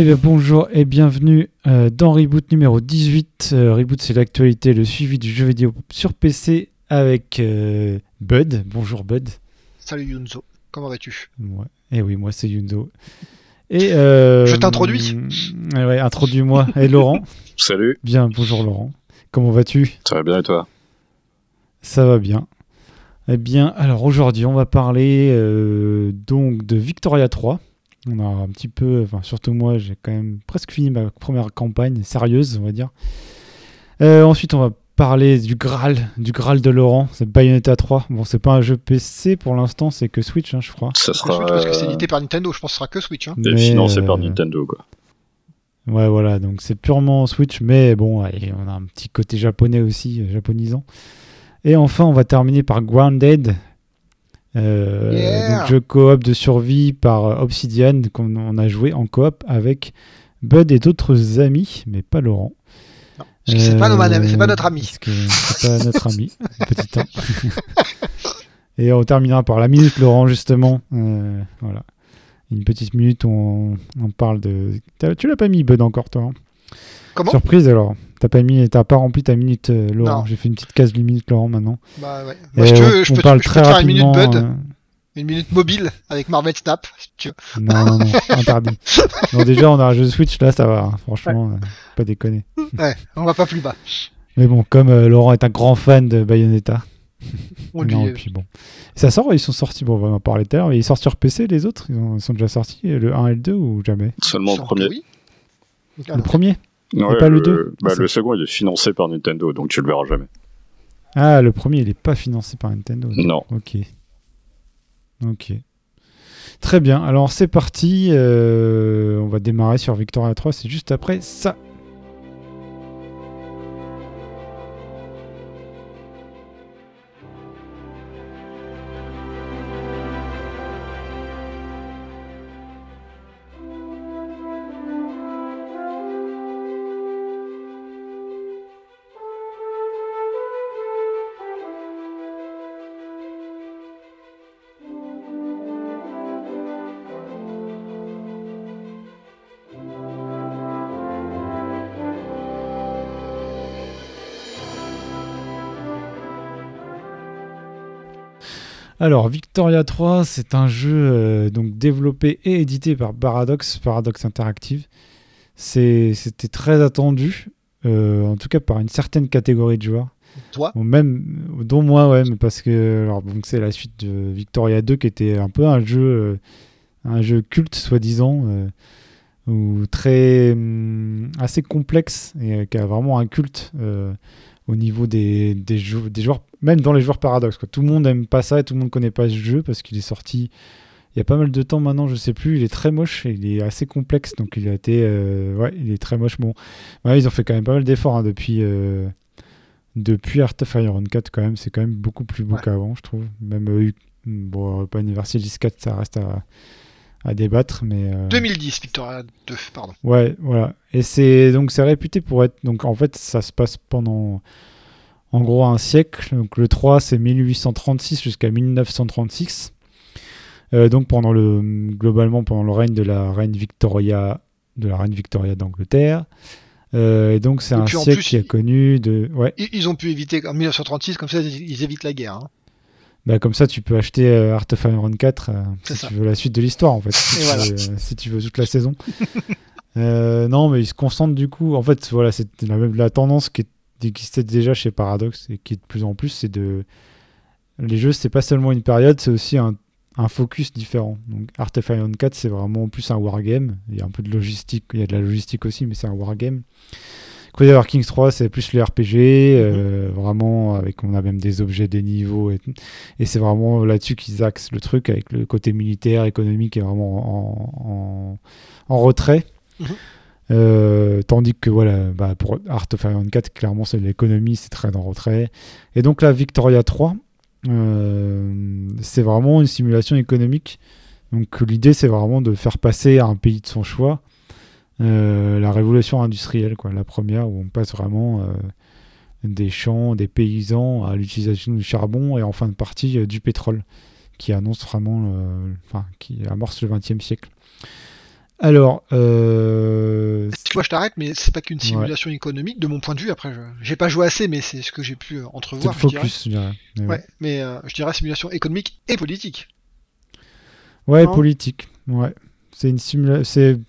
Eh bien, bonjour et bienvenue euh, dans Reboot numéro 18. Euh, Reboot, c'est l'actualité, le suivi du jeu vidéo sur PC avec euh, Bud. Bonjour Bud. Salut Yunzo, comment vas-tu? Ouais. Eh oui, moi c'est Yunzo. Et euh, Je t'introduis. Ouais, introduis-moi. Et Laurent? Salut, Bien, bonjour Laurent. Comment vas-tu? Ça va bien et toi? Ça va bien. Eh bien, alors aujourd'hui, on va parler euh, donc de Victoria 3. On a un petit peu, enfin surtout moi, j'ai quand même presque fini ma première campagne sérieuse, on va dire. Euh, ensuite, on va parler du Graal, du Graal de Laurent, c'est Bayonetta 3. Bon, c'est pas un jeu PC pour l'instant, c'est que Switch, hein, je crois. Ça Je sera parce que c'est euh, édité par Nintendo, je pense que ce sera que Switch. Hein. Mais, financé par euh, Nintendo quoi. Ouais, voilà, donc c'est purement Switch, mais bon, allez, on a un petit côté japonais aussi, japonisant. Et enfin, on va terminer par Grounded, Yeah. donc jeu coop de survie par euh, Obsidian qu'on on a joué en coop avec Bud et d'autres amis, mais pas Laurent. C'est Euh, pas notre ami. C'est pas notre ami, petit 1. et on terminera par la minute Laurent, justement. Euh, voilà. Une petite minute où on, on parle de. Tu l'as pas mis, Bud, encore, toi hein? Comment? Surprise alors. T'as pas mis, t'as pas rempli ta minute, euh, Laurent. Non. J'ai fait une petite case minute Laurent maintenant. Bah ouais. Moi, je, on, te, je on peux, te- parle je peux très te faire une minute rapidement. Bud, euh, une minute mobile avec Marvel Snap. si tu veux. Non, non, non, interdit. Donc déjà, on a un jeu Switch là, ça va. hein. Franchement, euh, pas déconner. Ouais, on va pas plus bas. Mais bon, comme euh, Laurent est un grand fan de Bayonetta. On lui, non, et puis bon. Ça sort, ils sont sortis. Bon, on va en parler tout à l'heure. mais Ils sortent sur PC, les autres? Ils, ont- ils sont déjà sortis, le 1 et le 2 ou jamais? Seulement le premier. oui. Le premier Ouais, pas le deux bah, le second il est financé par Nintendo donc tu le verras jamais. Ah, le premier, il est pas financé par Nintendo. Non. Ok. Ok. Très bien. Alors, c'est parti. euh, on va démarrer sur Victoria 3. C'est juste après ça. Alors, Victoria 3, c'est un jeu euh, donc développé et édité par Paradox, Paradox Interactive. C'était très attendu, euh, en tout cas par une certaine catégorie de joueurs. Toi Bon, même, dont moi, ouais, mais parce que alors, donc c'est la suite de Victoria 2 qui était un peu un jeu, euh, un jeu culte, soi-disant, ou très hum, assez complexe et qui a vraiment un culte au niveau des, des, jou- des joueurs, même dans les joueurs paradoxes. Quoi. Tout le monde aime pas ça et tout le monde connaît pas ce jeu parce qu'il est sorti il y a pas mal de temps maintenant, je sais plus. Il est très moche, et il est assez complexe, donc il a été, euh, ouais, il est très moche. Bon, ouais, ils ont fait quand même pas mal d'efforts hein, depuis. euh, depuis Art of Iron 4 quand même, c'est quand même beaucoup plus beau Ouais. qu'avant, je trouve. Même euh, eu- bon, pas Universalis 4, ça reste à, à débattre, mais euh, 2010, Victoria 2, pardon. ouais, voilà. Et c'est donc c'est réputé pour être donc en fait ça se passe pendant en gros un siècle. Donc le 3 c'est 1836 jusqu'à 1936. Euh, donc pendant le globalement pendant le règne de la reine Victoria de la reine Victoria d'Angleterre. Euh, et donc c'est un siècle plus, qui a connu de ouais Ils, ils ont pu éviter, en 1936, comme ça, ils, ils évitent la guerre. hein. Bah, comme ça, tu peux acheter euh, Art of Iron 4 euh, si ça. tu veux la suite de l'histoire, en fait. Si, Et tu voilà. veux, euh, si tu veux toute la saison. Non, mais ils se concentrent du coup. En fait, voilà, c'est la, même, la tendance qui, est- qui existait déjà chez Paradox et qui est de plus en plus, c'est de. Les jeux, c'est pas seulement une période, c'est aussi un, un focus différent. Donc, Art of Iron 4, c'est vraiment plus un wargame. Il y a un peu de logistique, il y a de la logistique aussi, mais c'est un wargame. Crusader Kings 3, c'est plus le RPG, euh, vraiment, avec, on a même des objets, des niveaux, et, c'est vraiment là-dessus qu'ils axent le truc, avec le côté militaire, économique, est vraiment en, en, en retrait. Mhm. Euh, tandis que voilà, bah, pour Art of Iron 4, clairement, c'est l'économie, c'est très en retrait. Et donc là, Victoria 3, euh, c'est vraiment une simulation économique. Donc l'idée, c'est vraiment de faire passer à un pays de son choix euh, la révolution industrielle, quoi, la première, où on passe vraiment euh, des champs, des paysans à l'utilisation du charbon et en fin de partie euh, du pétrole, qui annonce vraiment, enfin, qui amorce le XXe siècle. Alors, euh, Excuse-moi, je t'arrête, mais c'est pas qu'une simulation économique, de mon point de vue. Après, je... j'ai pas joué assez, mais c'est ce que j'ai pu c'est le entrevoir. je dirais. focus, je dirais. Mais ouais. Ouais, mais euh, je dirais simulation économique et politique. Ouais, politique. Ouais. C'est une simulation.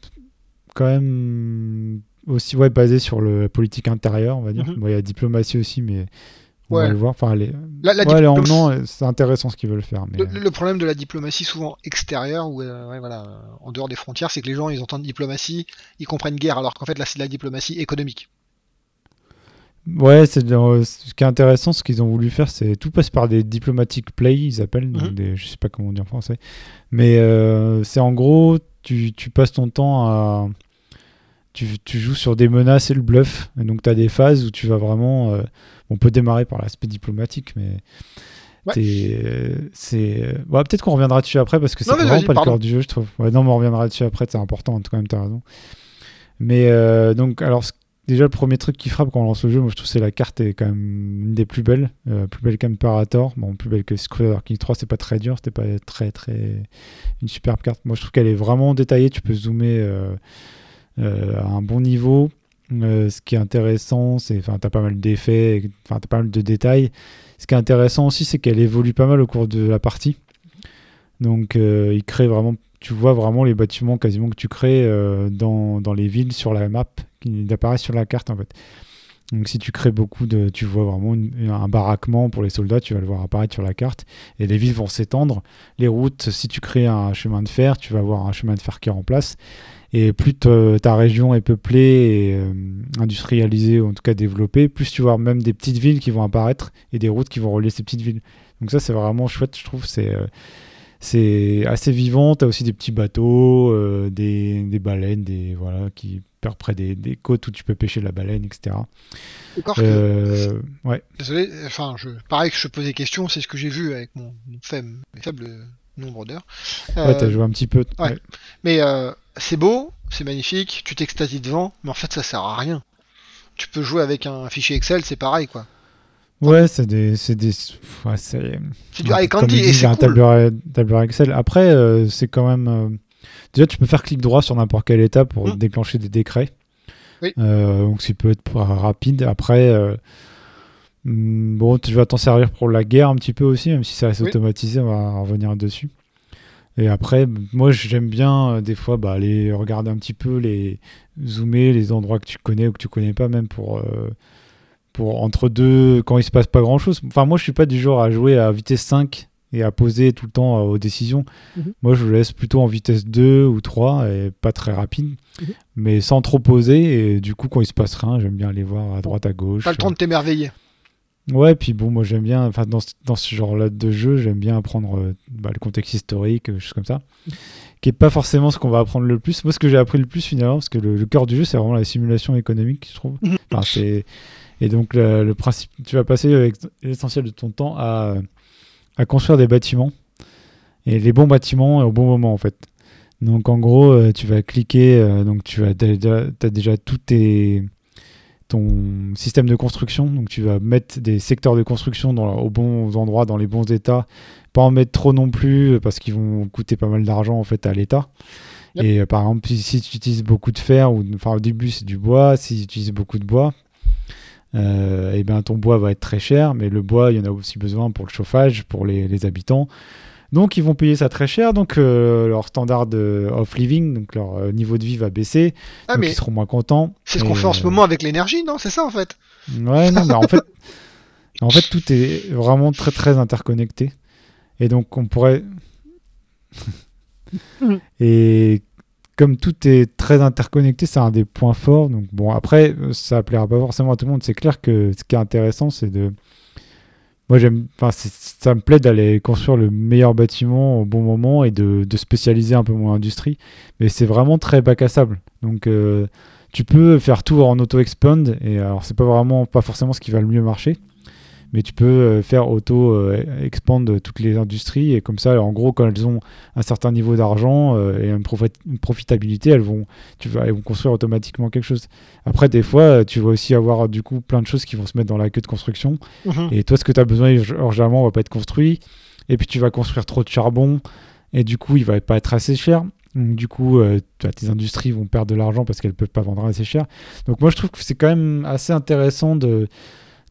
Quand même aussi ouais, basé sur le la politique intérieure, on va dire. Mhm. Bon, il y a la diplomatie aussi, mais on Ouais. va le voir. Enfin, les... La, la ouais, les diplom- emmenants, euh, c'est intéressant ce qu'ils veulent faire. Mais... le, le problème de la diplomatie souvent extérieure ou euh, ouais, voilà, euh, en dehors des frontières, c'est que les gens ils entendent diplomatie, ils comprennent guerre, alors qu'en fait là c'est de la diplomatie économique. Ouais, c'est euh, ce qui est intéressant, ce qu'ils ont voulu faire, c'est tout passe par des diplomatic play, ils appellent, Mhm. des, je sais pas comment on dit en français, mais euh, c'est en gros, tu, tu passes ton temps à, tu, tu joues sur des menaces et le bluff, et donc tu as des phases où tu vas vraiment, euh, on peut démarrer par l'aspect diplomatique, mais Ouais. t'es, euh, c'est, euh, ouais, peut-être qu'on reviendra dessus après parce que c'est vraiment pas le cœur du jeu, je trouve. Ouais, non, mais on reviendra dessus après, c'est important, en tout cas, même t'as raison. Mais euh, donc, alors, ce- déjà, le premier truc qui frappe quand on lance le jeu, moi je trouve que c'est la carte est quand même une des plus belles, euh, plus belle qu'Imperator. Bon, plus belle que Crusader King 3, c'est pas très dur, c'était pas très très une superbe carte. Moi je trouve qu'elle est vraiment détaillée, tu peux zoomer euh, euh, à un bon niveau. Ce qui est intéressant, c'est, enfin, t'as pas mal d'effets, enfin, t'as pas mal de détails. Ce qui est intéressant aussi, c'est qu'elle évolue pas mal au cours de la partie. Donc, il crée vraiment, tu vois vraiment les bâtiments quasiment que tu crées dans, dans les villes sur la map, qui apparaissent sur la carte en fait. Donc, si tu crées beaucoup de, tu vois vraiment un baraquement pour les soldats, tu vas le voir apparaître sur la carte, et les villes vont s'étendre. Les routes, si tu crées un chemin de fer, tu vas avoir un chemin de fer qui remplace. Et plus ta région est peuplée euh, industrialisée, ou en tout cas développée, plus tu vas avoir même des petites villes qui vont apparaître et des routes qui vont relier ces petites villes. Donc ça, c'est vraiment chouette, je trouve. C'est euh, c'est assez vivant. Tu as aussi des petits bateaux, euh, des, des baleines, des, voilà, qui perdent près des, des côtes où tu peux pêcher la baleine, etc. Encore que- Euh, ouais. Désolé, enfin, je, pareil que je pose des questions, c'est ce que j'ai vu avec mon, mon faible, nombre d'heures. ouais, Euh, t'as joué un petit peu. ouais. ouais. Mais euh, c'est beau, c'est magnifique, tu t'extasies devant, mais en fait ça sert à rien. Tu peux jouer avec un fichier Excel, c'est pareil quoi. Ouais, c'est des, c'est des, ouais, c'est. Du high candy et c'est un cool. tableur, tableur Excel. Après, euh, c'est quand même. euh, Déjà, tu peux faire clic droit sur n'importe quelle étape pour Mm. déclencher des décrets. Oui. Euh, donc, ça peut être rapide. Après, hmm, bon, tu vas t'en servir pour la guerre un petit peu aussi, même si assez Oui. automatisé, on va revenir dessus. Et après, moi, j'aime bien euh, des fois bah, aller regarder un petit peu les zoomer les endroits que tu connais ou que tu connais pas, même pour. euh, pour entre deux, quand il se passe pas grand chose. Enfin, moi, je suis pas du genre à jouer à vitesse 5 et à poser tout le temps euh, aux décisions. Mhm. Moi, je le laisse plutôt en vitesse 2 ou 3 et pas très rapide, Mhm. mais sans trop poser. Et du coup, quand il se passe rien, j'aime bien aller voir à droite, à gauche. Pas le temps de t'émerveiller. Ouais, puis bon, moi, j'aime bien, enfin, dans, ce- dans ce genre-là de jeu, j'aime bien apprendre euh, bah, le contexte historique, euh, choses comme ça, qui est pas forcément ce qu'on va apprendre le plus. Moi, ce que j'ai appris le plus finalement, parce que le, le cœur du jeu, c'est vraiment la simulation économique, je trouve. Mhm. Enfin, c'est et donc le, le principe, tu vas passer euh, l'essentiel de ton temps à, à construire des bâtiments. Et les bons bâtiments au bon moment en fait. Donc en gros, euh, tu vas cliquer, euh, donc tu as déjà, as déjà tout tes, ton système de construction, donc tu vas mettre des secteurs de construction dans, aux bons endroits, dans les bons états, pas en mettre trop non plus euh, parce qu'ils vont coûter pas mal d'argent en fait à l'État. Et euh, par exemple, si, si tu utilises beaucoup de fer, ou enfin au début c'est du bois, si tu utilises beaucoup de bois, euh, et ben ton bois va être très cher, mais le bois, il y en a aussi besoin pour le chauffage, pour les, les habitants. Donc ils vont payer ça très cher, donc euh, leur standard de of living, donc leur euh, niveau de vie va baisser, Ah donc mais ils seront moins contents. c'est ce Et, qu'on fait en ce moment avec l'énergie, non? C'est ça en fait? Ouais, non, mais en fait, en fait, tout est vraiment très très interconnecté. Et donc, on pourrait. Mhm. Et comme tout est très interconnecté, c'est un des points forts. Donc, bon, après, euh, ça plaira pas forcément à tout le monde. C'est clair que ce qui est intéressant, c'est de. Moi, j'aime. Enfin, ça me plaît d'aller construire le meilleur bâtiment au bon moment et de, de spécialiser un peu mon industrie. Mais c'est vraiment très bac à sable. Donc. euh, tu peux faire tout en auto-expand, et alors c'est pas vraiment, pas forcément ce qui va le mieux marcher, mais tu peux euh, faire auto-expand toutes les industries, et comme ça, en gros, quand elles ont un certain niveau d'argent euh, et une, profi- une profitabilité, elles vont, tu vas, elles vont construire automatiquement quelque chose. Après, des fois, euh, tu vas aussi avoir du coup plein de choses qui vont se mettre dans la queue de construction, Mhm. et toi, ce que tu as besoin, urgemment, va pas être construit. Et puis, tu vas construire trop de charbon. Et du coup, il va pas être assez cher. Donc, du coup, euh, tes industries vont perdre de l'argent parce qu'elles ne peuvent pas vendre assez cher. Donc moi, je trouve que c'est quand même assez intéressant de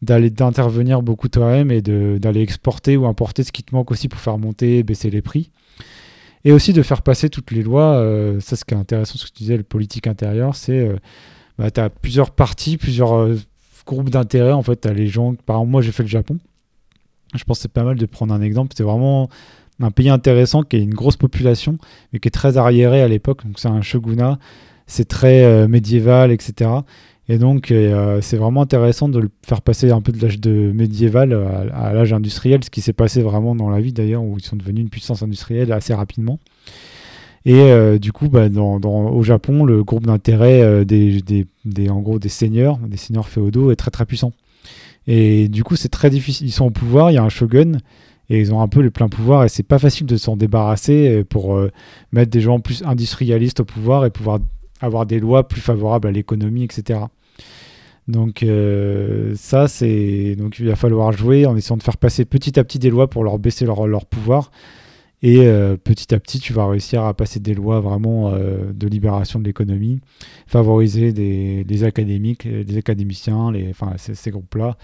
d'aller d'intervenir beaucoup toi-même et d'aller exporter ou importer ce qui te manque aussi pour faire monter, baisser les prix. Et aussi de faire passer toutes les lois. Euh, ça, ce qui est intéressant, ce que tu disais, le politique intérieur, c'est euh, bah, tu as plusieurs partis, plusieurs euh, groupes d'intérêt. En fait, tu les gens. Par exemple, moi, j'ai fait le Japon. Je pense que c'est pas mal de prendre un exemple. C'est vraiment un pays intéressant qui a une grosse population, mais qui est très arriéré à l'époque. Donc, c'est un shogunat. C'est très médiéval, etc. Et donc, euh, c'est vraiment intéressant de le faire passer un peu de l'âge de médiéval à, l'âge industriel, ce qui s'est passé vraiment dans la vie d'ailleurs, où ils sont devenus une puissance industrielle assez rapidement. Et euh, du coup, bah, dans, au Japon, le groupe d'intérêt euh, des, des, en gros, des seigneurs, des seigneurs féodaux, est très très puissant. Et du coup, c'est très difficile. Ils sont au pouvoir, il y a un shogun, et ils ont un peu le plein pouvoir, et c'est pas facile de s'en débarrasser pour mettre des gens plus industrialistes au pouvoir et pouvoir avoir des lois plus favorables à l'économie, etc. Donc euh, ça, c'est donc il va falloir jouer en essayant de faire passer petit à petit des lois pour leur baisser leur, pouvoir. Et euh, petit à petit, tu vas réussir à passer des lois vraiment euh, de libération de l'économie, favoriser des, les académiques, les académiciens, les, enfin, ces, groupes-là,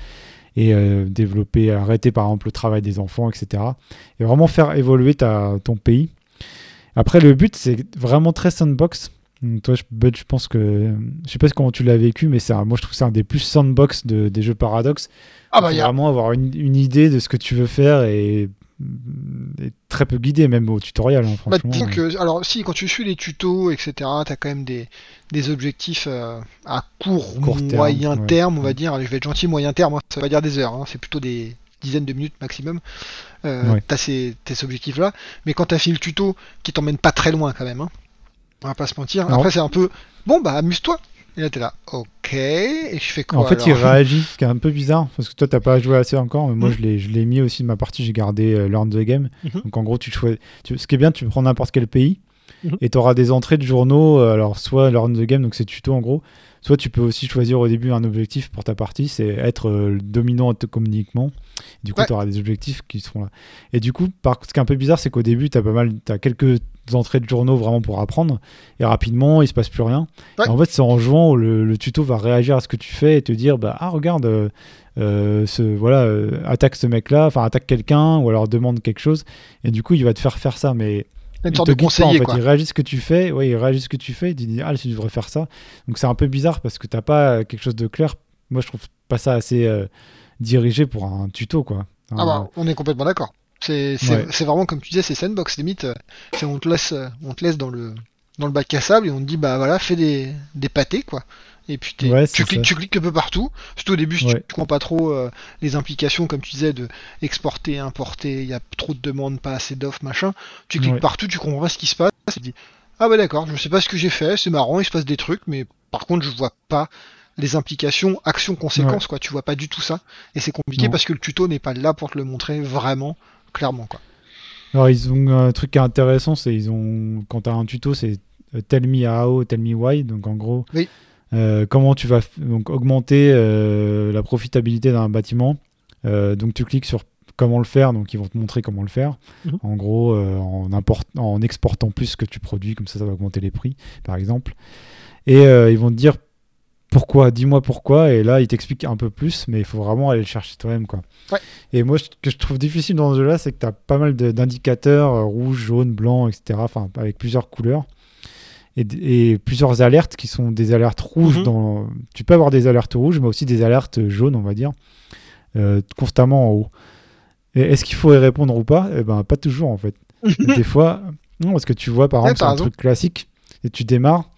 et développer, arrêter par exemple le travail des enfants, etc. Et vraiment faire évoluer ton pays. Après, le but, c'est vraiment très sandbox. Toi, je, pense que. Je sais pas comment tu l'as vécu, mais moi, je trouve que c'est un des plus sandbox des jeux Paradox. Ah bah, y a... vraiment avoir une, idée de ce que tu veux faire et, très peu guidé, même au tutoriel, hein, bah, que, alors, si, quand tu suis les tutos, etc., tu as quand même des, des objectifs euh, à court, moyen terme, on va dire. je vais être gentil, moyen terme, hein, ça va dire des heures, hein, c'est plutôt des dizaines de minutes maximum. Euh, tu as ces, objectifs-là. Mais quand tu as fini le tuto, qui t'emmène pas très loin quand même, hein, on va pas se mentir. Après, c'est un peu bon, bah amuse-toi. Et là, t'es là, ok. Et je fais quoi En fait, il réagit, ce qui est un peu bizarre, parce que toi, t'as pas joué assez encore, mais moi, hmm. je l'ai mis aussi de ma partie, j'ai gardé euh, Learn the Game. Mhm. Donc, en gros, tu choisis. Ce qui est bien, tu prends n'importe quel pays, mhm. et tu auras des entrées de journaux, euh, alors soit Learn the Game, donc c'est tuto en gros, soit tu peux aussi choisir au début un objectif pour ta partie, c'est être euh, dominant économiquement. Du coup, tu auras des objectifs qui seront là. Et du coup, par... ce qui est un peu bizarre, c'est qu'au début, tu as pas mal, tu quelques entrées de journaux vraiment pour apprendre, et rapidement, il se passe plus rien. en fait, c'est en jouant où le, tuto va réagir à ce que tu fais et te dire, bah, ah, regarde, euh, euh, ce, voilà, euh, attaque ce mec-là, enfin, attaque quelqu'un, ou alors demande quelque chose, et du coup, il va te faire faire ça, mais une sorte de conseiller, Il réagit ce que tu fais, oui, il réagit ce que tu fais, il dit, ah, tu devrais faire ça. Donc, c'est un peu bizarre parce que t'as pas quelque chose de clair. Moi, je trouve pas ça assez dirigé pour un tuto, quoi. ah bah, on est complètement d'accord. C'est vraiment comme tu disais, c'est sandbox limite. Euh, on te laisse, euh, on te laisse dans le dans le bac à sable et on te dit bah voilà, fais des, des pâtés quoi. Et puis tu, cliques, tu cliques un peu partout. Surtout au début, si tu comprends pas trop euh, les implications, comme tu disais, de exporter, importer, il y a trop de demandes, pas assez d'offres, machin. Tu cliques partout, tu comprends pas ce qui se passe. Tu dis ah bah d'accord, je sais pas ce que j'ai fait, c'est marrant, il se passe des trucs, mais par contre je vois pas les implications, actions, conséquences, quoi. Tu vois pas du tout ça. Et c'est compliqué parce que le tuto n'est pas là pour te le montrer vraiment clairement, quoi. Alors, ils ont un truc qui est intéressant, c'est ils ont quand tu as un tuto, c'est euh, tell me how, tell me why. Donc, en gros, euh, comment tu vas donc, augmenter euh, la profitabilité d'un bâtiment. donc, tu cliques sur comment le faire, donc ils vont te montrer comment le faire. Mhm. En gros, en, en exportant plus ce que tu produis, comme ça, ça va augmenter les prix, par exemple. Et ils vont te dire pourquoi, dis-moi pourquoi, et là il t'explique un peu plus, mais il faut vraiment aller le chercher toi-même. Quoi. Et moi, ce que je trouve difficile dans ce jeu-là, c'est que tu as pas mal d'indicateurs, euh, rouge, jaune, blanc, etc., enfin avec plusieurs couleurs, et, plusieurs alertes qui sont des alertes rouges. Mhm. dans... Tu peux avoir des alertes rouges, mais aussi des alertes jaunes, on va dire, euh, constamment en haut. Est-ce qu'il faut y répondre ou pas? Eh ben, pas toujours en fait. des fois, non, parce que tu vois par exemple, c'est un truc classique, et tu démarres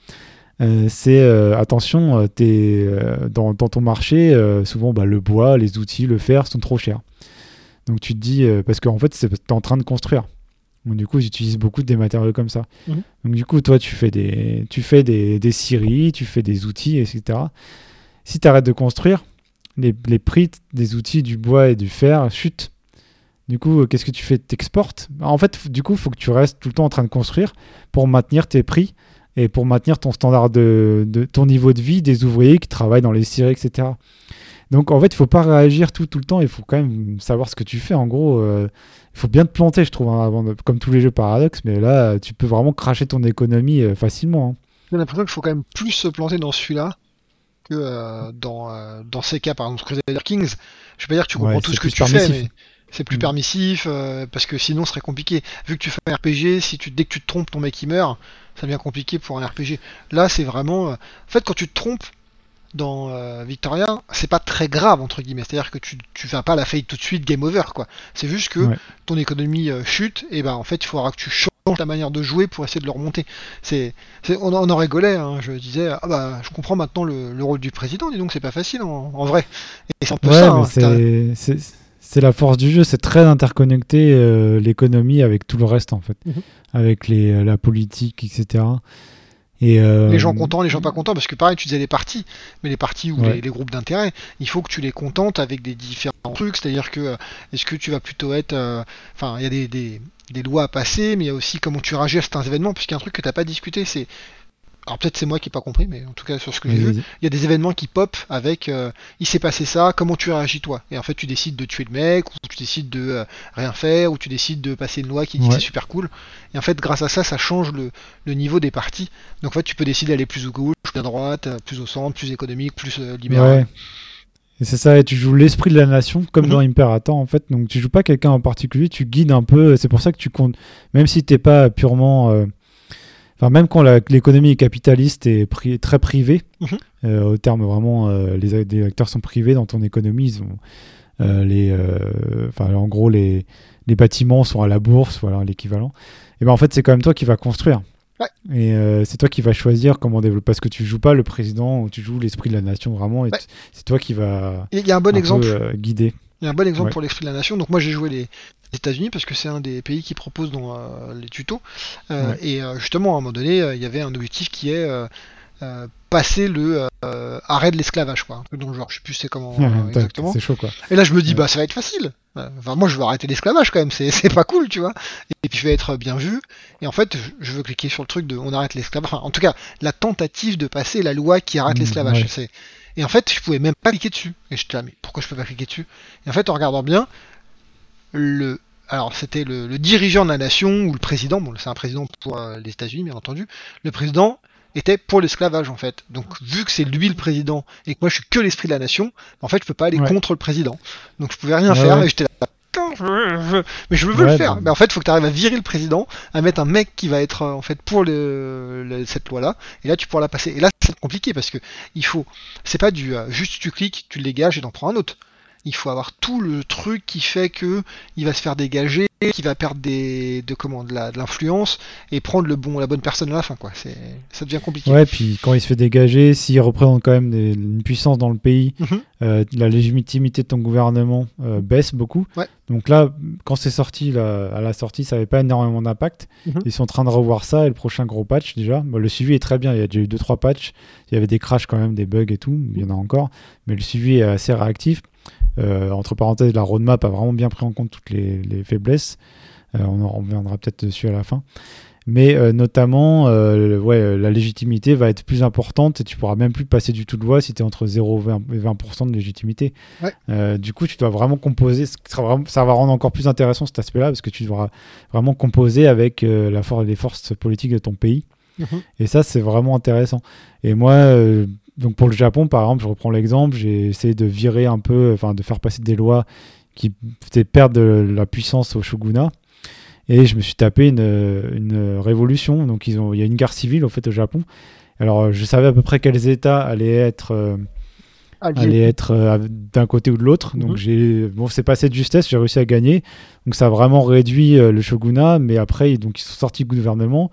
c'est euh, attention, euh, es, dans, ton marché, souvent bah, le bois, les outils, le fer sont trop chers. Donc tu te dis, parce qu'en fait, tu es en train de construire. Donc, du coup, ils utilisent beaucoup des matériaux comme ça. Mhm. Donc du coup, toi, tu fais des, tu fais des, des scieries, tu fais des outils, etc. Si tu arrêtes de construire, les, les, prix des outils, du bois et du fer chutent. Du coup, qu'est-ce que tu fais? Tu exportes. En fait, du coup, il faut que tu restes tout le temps en train de construire pour maintenir tes prix et pour maintenir ton standard de, ton niveau de vie des ouvriers qui travaillent dans les scieries, etc. Donc en fait, il faut pas réagir tout, tout le temps, il faut quand même savoir ce que tu fais. En gros, euh, il faut bien te planter, je trouve, hein, avant comme tous les jeux paradoxes, mais là, tu peux vraiment cracher ton économie euh, facilement. Hein. J'ai l'impression qu'il faut quand même plus se planter dans celui-là que euh, dans, dans ces cas, par exemple Crusader Kings. Je vais pas dire que tu comprends tout ce que tu fais, mais c'est plus mm. permissif, parce que sinon ce serait compliqué. Vu que tu fais un RPG, si tu, dès que tu te trompes, ton mec il meurt, ça devient compliqué pour un RPG. Là, c'est vraiment... En fait, quand tu te trompes, dans euh, Victoria, c'est pas très grave entre guillemets. C'est-à-dire que tu tu vas pas la faillite tout de suite, game over quoi. C'est juste que ton économie euh, chute et ben en fait il faudra que tu changes ta manière de jouer pour essayer de le remonter. C'est on, on, en rigolait. Hein. Je disais ah bah je comprends maintenant le, rôle du président. Dis donc c'est pas facile en, vrai. Et c'est un peu ça. C'est la force du jeu, c'est très interconnecté euh, l'économie avec tout le reste en fait, mhm. avec les, la politique, etc. Euh, les gens contents, les gens pas contents, parce que pareil, tu disais les partis, mais les partis ou les, groupes d'intérêt, il faut que tu les contentes avec des différents trucs, c'est-à-dire que euh, est-ce que tu vas plutôt être, euh, enfin, il y a des, des, des, lois à passer, mais il y a aussi comment tu réagis à certains événements, puisqu'il y a un truc que tu n'as pas discuté, c'est alors peut-être c'est moi qui n'ai pas compris, mais en tout cas sur ce que j'ai vu, il y a des événements qui pop avec euh, il s'est passé ça, comment tu réagis toi? Et en fait tu décides de tuer le mec, ou tu décides de euh, rien faire, ou tu décides de passer une loi qui dit que c'est super cool. Et en fait grâce à ça, ça change le, niveau des parties. Donc en fait tu peux décider d'aller plus au gauche, plus à droite, euh, plus au centre, plus économique, plus libéral. Et c'est ça, et tu joues l'esprit de la nation, comme mhm. dans Imperator en fait. Donc tu joues pas quelqu'un en particulier, tu guides un peu. C'est pour ça que tu comptes, même si t'es pas purement Enfin, même quand l'économie est capitaliste et très privée, mhm. euh, au terme vraiment, euh, les, acteurs sont privés dans ton économie, ils ont, euh, les, enfin, en gros, les, les bâtiments sont à la bourse, voilà l'équivalent. Et ben en fait, c'est quand même toi qui vas construire. Et c'est toi qui vas choisir comment développer. Parce que tu joues pas le président ou tu joues l'esprit de la nation vraiment. Et C'est toi qui va. Il y a un bon exemple. guider. Il y a un bon exemple pour l'esprit de la nation. Donc moi j'ai joué les, États-Unis parce que c'est un des pays qui propose dans euh, les tutos. Euh, et euh, justement, à un moment donné, il y avait un objectif qui est passer le arrêt de l'esclavage, quoi. Un truc dans le genre, je sais plus c'est comment exactement. C'est chaud, quoi. Et là, je me dis, bah ça va être facile. Enfin, moi, je veux arrêter l'esclavage quand même, c'est pas cool, tu vois. Et puis, je vais être bien vu. Et en fait, je veux cliquer sur le truc de on arrête l'esclavage. Enfin, en tout cas, la tentative de passer la loi qui arrête mmh, l'esclavage. C'est et en fait, je pouvais même pas cliquer dessus. Et je te dis, mais pourquoi je peux pas cliquer dessus? Et en fait, en regardant bien, le alors c'était le, dirigeant de la nation ou le président, bon c'est un président pour euh, les États-Unis bien entendu, le président était pour l'esclavage en fait. Donc vu que c'est lui le président et que moi je suis que l'esprit de la nation, en fait je peux pas aller contre le président. Donc je pouvais rien faire et j'étais là. Mais je veux le faire. Mais en fait, il faut que tu arrives à virer le président, à mettre un mec qui va être euh, en fait pour le, cette loi-là, et là tu pourras la passer. Et là c'est compliqué parce que il faut, c'est pas du euh, juste tu cliques, tu le dégages et t'en prends un autre il faut avoir tout le truc qui fait que il va se faire dégager, qu'il va perdre des, de comment, de l'influence et prendre le bon, la bonne personne à la fin, quoi. C'est, ça devient compliqué. Ouais, puis quand il se fait dégager, s'il représente quand même une puissance dans le pays, mhm. euh, la légitimité de ton gouvernement euh, baisse beaucoup. Donc là, quand c'est sorti, à la sortie, ça n'avait pas énormément d'impact. Mhm. Ils sont en train de revoir ça et le prochain gros patch déjà. le suivi est très bien. Il y a déjà eu 2-3 patchs. Il y avait des crashs quand même, des bugs et tout. Il y en a encore. Mais le suivi est assez réactif. Euh, entre parenthèses, la roadmap a vraiment bien pris en compte toutes les, faiblesses. Euh, on en reviendra peut-être dessus à la fin. Mais euh, notamment, ouais, la légitimité va être plus importante et tu pourras même plus passer du tout de loi si tu es entre 0 et 20% de légitimité. du coup, tu dois vraiment composer. Ça va, rendre encore plus intéressant cet aspect-là parce que tu devras vraiment composer avec la les forces politiques de ton pays. Mhm. Et ça, c'est vraiment intéressant. Et moi, donc pour le Japon, par exemple, je reprends l'exemple, j'ai essayé de virer un peu, enfin de faire passer des lois qui faisaient perdre de la puissance au shogunat. Et je me suis tapé une, une révolution. Donc ils ont, il y a une guerre civile au fait au Japon. Alors je savais à peu près quels États allaient être, euh, allaient être euh, d'un côté ou de l'autre. Donc mhm. j'ai, bon, c'est passé de justesse, j'ai réussi à gagner. Donc ça a vraiment réduit euh, le shogunat. Mais après, donc ils sont sortis du gouvernement.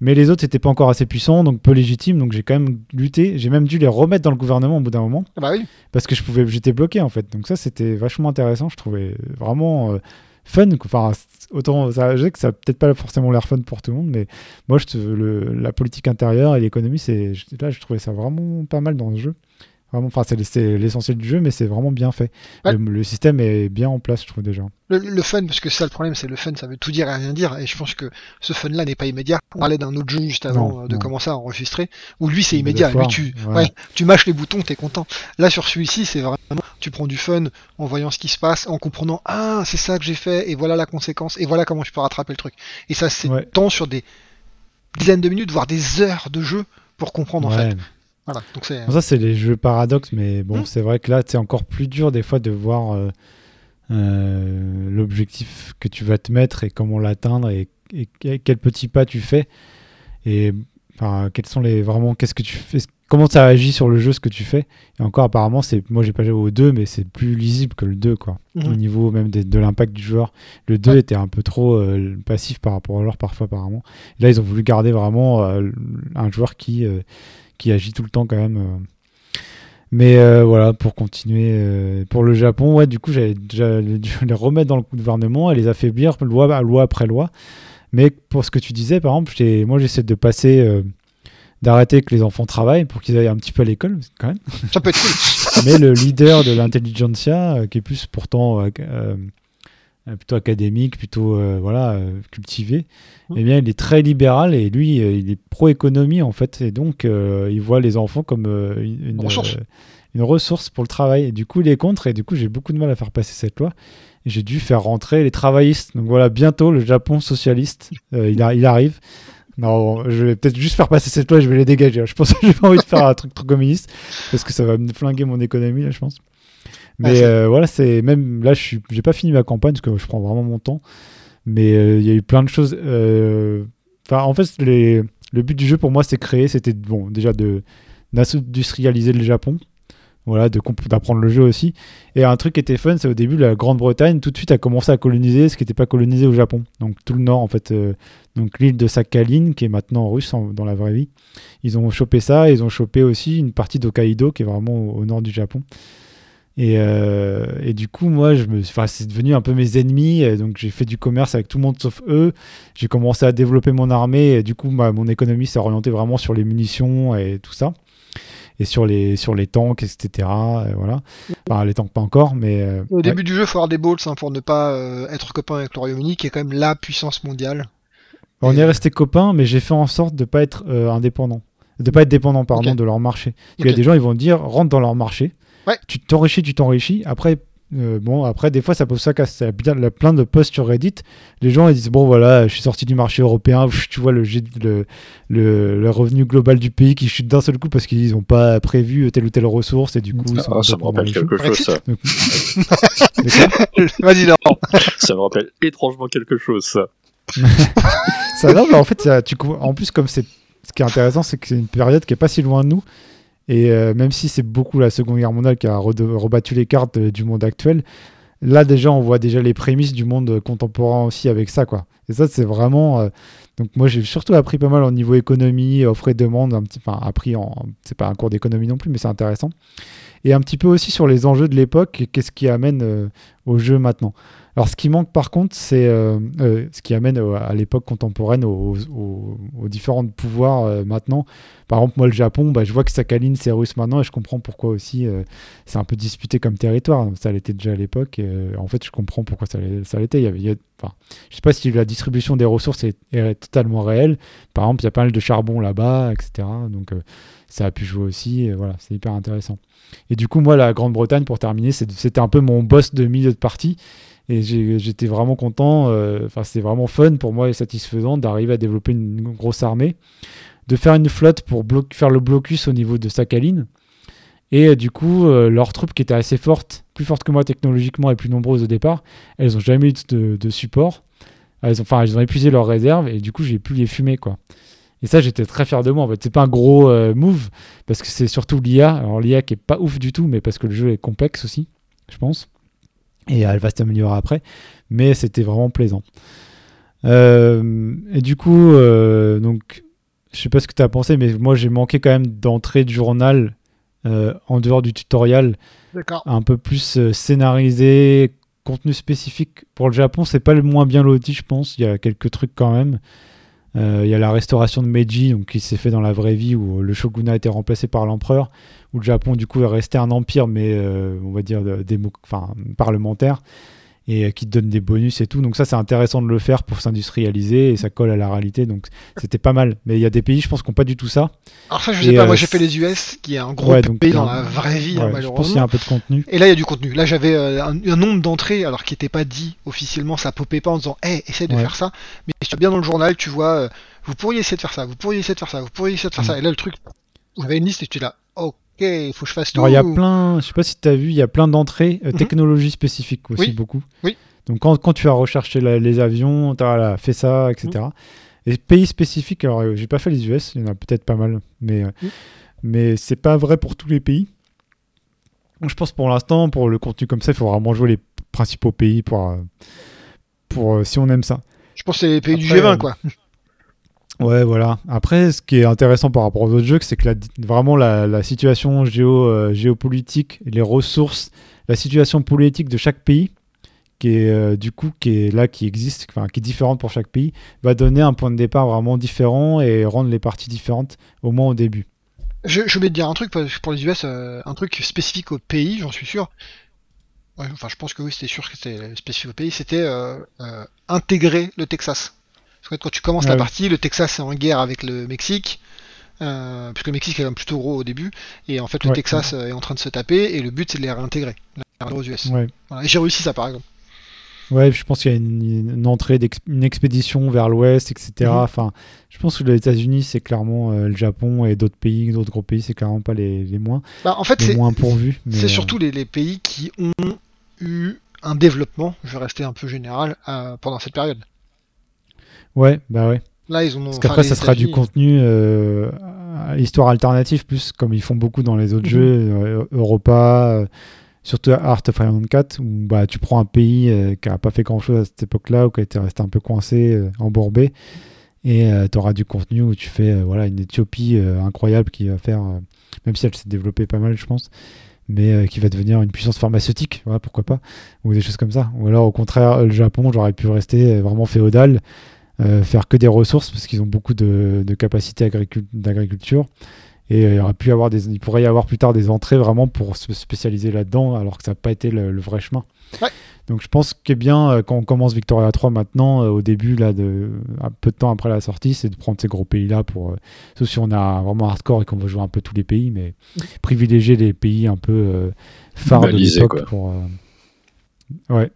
Mais les autres n'étaient pas encore assez puissants, donc peu légitimes. Donc j'ai quand même lutté. J'ai même dû les remettre dans le gouvernement au bout d'un moment. Ah bah oui. Parce que je pouvais, j'étais bloqué en fait. Donc ça, c'était vachement intéressant. Je trouvais vraiment euh, fun. Enfin, autant, ça, je sais que ça n'a peut-être pas forcément l'air fun pour tout le monde, mais moi, je, le, la politique intérieure et l'économie, c'est là, je trouvais ça vraiment pas mal dans le jeu. Vraiment, enfin, c'est l'essentiel du jeu, mais c'est vraiment bien fait. Le, système est bien en place, je trouve déjà. Le, fun, parce que ça le problème, c'est le fun, ça veut tout dire et rien dire, et je pense que ce fun-là n'est pas immédiat. On parlait d'un autre jeu juste avant euh, de commencer à enregistrer, où lui c'est immédiat, lui tu, ouais. tu mâches les boutons, t'es content. Là sur celui-ci, c'est vraiment, tu prends du fun en voyant ce qui se passe, en comprenant, ah, c'est ça que j'ai fait, et voilà la conséquence, et voilà comment tu peux rattraper le truc. Et ça c'est tant sur des dizaines de minutes, voire des heures de jeu pour comprendre en fait. Voilà, donc ça, c'est les jeux paradoxes, mais bon, hmm. c'est vrai que là, c'est encore plus dur des fois de voir euh, euh, l'objectif que tu vas te mettre et comment l'atteindre et, quel petit pas tu fais. Et enfin, quels sont les vraiment, qu'est-ce que tu fais, comment ça agit sur le jeu, ce que tu fais. Et encore, apparemment, c'est moi, j'ai pas joué au 2, mais c'est plus lisible que le 2, quoi. Hmm. Au niveau même de, l'impact du joueur. Le 2 était un peu trop euh, passif par rapport à l'autre, parfois, apparemment. là, ils ont voulu garder vraiment un joueur qui qui agit tout le temps quand même. Euh. Mais euh, voilà, pour continuer, euh, pour le Japon, ouais, du coup, j'allais déjà les remettre dans le gouvernement et les affaiblir loi, loi après loi. Mais pour ce que tu disais, par exemple, moi, j'essaie de passer, d'arrêter que les enfants travaillent pour qu'ils aillent un petit peu à l'école, quand même. Ça peut être cool. Mais le leader de l'intelligentsia, qui est plus pourtant plutôt académique, plutôt euh, voilà, euh, cultivé, mmh. eh bien, il est très libéral et lui, il est pro-économie en fait. Et donc, il voit les enfants comme une, ressource. une, ressource. pour le travail. Et du coup, il est contre. Et du coup, j'ai beaucoup de mal à faire passer cette loi. Et j'ai dû faire rentrer les travaillistes. Donc voilà, bientôt, le Japon socialiste, il, il, arrive. Non, je vais peut-être juste faire passer cette loi et je vais les dégager. Je pense que j'ai pas envie de faire un truc trop communiste parce que ça va me flinguer mon économie, là, je pense. Mais euh, voilà, c'est même là, je j'ai pas fini ma campagne parce que je prends vraiment mon temps. Mais euh, il y a eu plein de choses. Euh, enfin, en fait, les... le but du jeu pour moi, c'est créer, c'était bon, déjà de d'industrialiser le Japon. Voilà, d'apprendre le jeu aussi. Et un truc qui était fun, c'est au début, la Grande-Bretagne, tout de suite, a commencé à coloniser ce qui n'était pas colonisé au Japon. Donc tout le nord, en fait. donc l'île de Sakhalin, qui est maintenant russe dans la vraie vie. Ils ont chopé ça, ils ont chopé aussi une partie d'Hokkaido, qui est vraiment au nord du Japon. Euh, et, du coup, moi, je me, c'est devenu un peu mes ennemis. donc, j'ai fait du commerce avec tout le monde sauf eux. J'ai commencé à développer mon armée. Et du coup, mon économie s'est orientée vraiment sur les munitions et tout ça. Et sur les, sur les tanks, etc. voilà. Enfin, les tanks, pas encore, mais. Euh, Au début du jeu, il faut avoir des balls hein, pour ne pas euh, être copain avec le Royaume-Uni, qui est quand même la puissance mondiale. On est resté copains, mais j'ai fait en sorte de ne pas être indépendant. De pas être dépendant, pardon, de leur marché. Il y a des gens, ils vont dire rentre dans leur marché. Tu t'enrichis, tu t'enrichis. Après, euh, bon, après, des fois, ça pose ça casse. Il y a plein de posts sur Reddit. Les gens ils disent Bon, voilà, je suis sorti du marché européen. Tu vois le, le, le, revenu global du pays qui chute d'un seul coup parce qu'ils n'ont pas prévu telle ou telle ressource. Et du coup, ah, ça me rappelle quelque chose, ça. Vas-y, ça me rappelle étrangement quelque chose, ça. ça, non, mais en fait, tu, en plus, comme c'est. Ce qui est intéressant, c'est que c'est une période qui est pas si loin de nous. Et euh, même si c'est beaucoup la Seconde Guerre mondiale qui a rebattu les cartes euh, du monde actuel, là déjà on voit déjà les prémices du monde contemporain aussi avec ça quoi. Et ça c'est vraiment euh, donc moi j'ai surtout appris pas mal au niveau économie, offre et demande, un petit enfin appris en c'est pas un cours d'économie non plus mais c'est intéressant. Et un petit peu aussi sur les enjeux de l'époque et qu'est-ce qui amène au jeu maintenant. Alors, ce qui manque par contre, c'est euh, euh, ce qui amène à l'époque contemporaine aux, différents pouvoirs euh, maintenant. Par exemple, moi, le Japon, bah, je vois que Sakhalin, c'est russe maintenant et je comprends pourquoi aussi c'est un peu disputé comme territoire. Ça l'était déjà à l'époque. en fait, je comprends pourquoi ça, l'était. Il y avait, je sais pas si la distribution des ressources est, totalement réelle. Par exemple, il y a pas mal de charbon là-bas, etc. Donc, ça a pu jouer aussi. voilà, c'est hyper intéressant. Et du coup, moi, la Grande-Bretagne, pour terminer, c'était un peu mon boss de milieu de partie. Et j'étais vraiment content, euh, enfin c'était vraiment fun pour moi et satisfaisant d'arriver à développer une, grosse armée, de faire une flotte pour faire le blocus au niveau de Sakhalin. Et euh, du coup, euh, leurs troupes qui étaient assez fortes, plus fortes que moi technologiquement et plus nombreuses au départ, elles n'ont jamais eu de, support. Elles ont, enfin, elles ont épuisé leurs réserves et du coup, j'ai pu les fumer quoi. Et ça, j'étais très fier de moi. En fait, c'est pas un gros move parce que c'est surtout l'IA. Alors l'IA qui est pas ouf du tout, mais parce que le jeu est complexe aussi, je pense et elle va s'améliorer après. Mais c'était vraiment plaisant. Euh, et du coup, euh, donc, je sais pas ce que tu as pensé, mais moi j'ai manqué quand même d'entrée de journal euh, en dehors du tutoriel, un peu plus scénarisé, contenu spécifique. Pour le Japon, c'est pas le moins bien loti, je pense. Il y a quelques trucs quand même. Il y a la restauration de Meiji, qui s'est fait dans la vraie vie, où le shogunat a été remplacé par l'empereur, où le Japon du coup est resté un empire, mais on va dire enfin, parlementaire et euh, qui te donne des bonus et tout. Donc ça, c'est intéressant de le faire pour s'industrialiser et ça colle à la réalité. Donc c'était pas mal. Mais il y a des pays, je pense, qui n'ont pas du tout ça. Alors ça, je sais pas. moi, euh, j'ai fait les US, qui est un gros pays dans la vraie vie, hein, malheureusement. Je pense qu'il y a un peu de contenu. Et là, il y a du contenu. Là, j'avais euh, un, nombre d'entrées, alors qui n'était pas dit officiellement. Ça popait pas en disant, hé, essaye de faire ça. Mais tu bien dans le journal, tu vois, vous pourriez essayer de faire ça, vous pourriez essayer de faire ça, vous pourriez essayer de faire ça. Mm. Et là, le truc, j'avais une liste et tu es là, ok, il faut que je fasse tout. Alors, il y a plein, je sais pas si tu as vu, il y a plein d'entrées, mhm. technologies spécifiques aussi, beaucoup. Oui. Donc quand, quand tu as recherché les avions, tu as fait ça, etc. Mm. Et pays spécifiques, alors euh, j'ai pas fait les US, il y en a peut-être pas mal, mais, euh, mm. mais c'est pas vrai pour tous les pays. je pense pour l'instant, pour le contenu comme ça, il faut vraiment jouer les principaux pays pour, euh, pour si on aime ça. Je pense que c'est les pays du G20, quoi. Ouais, voilà. Après, ce qui est intéressant par rapport aux autres jeux, c'est que vraiment la, situation géo, géopolitique, les ressources, la situation politique de chaque pays qui est euh, du coup qui est là, qui existe, qui est différente pour chaque pays, va donner un point de départ vraiment différent et rendre les parties différentes au moins au début. Je, vais te dire un truc pour les US, euh, un truc spécifique au pays, j'en suis sûr. enfin, je pense que oui, c'était sûr que c'était spécifique au pays. C'était euh, intégrer le Texas. Quand tu commences la partie, le Texas est en guerre avec le Mexique. puisque le Mexique est quand même plutôt gros au début, et en fait le Texas est en train de se taper, et le but c'est de les réintégrer aux US. et j'ai réussi ça par exemple. Ouais, je pense qu'il y a une, entrée, une expédition vers l'ouest, etc. Mhm. Enfin, je pense que les États-Unis, c'est clairement euh, le Japon et d'autres pays, d'autres gros pays, c'est clairement pas les, les moins. Bah, en fait, c'est moins pourvus. C'est surtout les, les, pays qui ont eu un développement, je vais rester un peu général, euh, pendant cette période. Ouais, bah ouais. Là, ils ont. Parce qu'après, ça sera du contenu euh, histoire alternative, plus comme ils font beaucoup dans les autres mhm. jeux, Europa surtout Art of Iron 4, où bah, tu prends un pays euh, qui n'a pas fait grand chose à cette époque-là, ou qui a été resté un peu coincé, euh, embourbé, et euh, tu auras du contenu où tu fais voilà, une Éthiopie incroyable qui va faire, même si elle s'est développée pas mal, je pense, mais qui va devenir une puissance pharmaceutique, voilà, pourquoi pas, ou des choses comme ça. Ou alors au contraire, le Japon, j'aurais pu rester vraiment féodal. Faire que des ressources parce qu'ils ont beaucoup de, de capacités d'agriculture et euh, il, aurait pu avoir des, il pourrait y avoir plus tard des entrées vraiment pour se spécialiser là-dedans, alors que ça n'a pas été le, vrai chemin. Donc je pense que bien euh, quand on commence Victoria 3 maintenant, euh, au début, là, de, un peu de temps après la sortie, c'est de prendre ces gros pays-là pour. sauf si on a vraiment hardcore et qu'on veut jouer un peu tous les pays, mais privilégier les pays un peu phares de l'époque pour. ouais.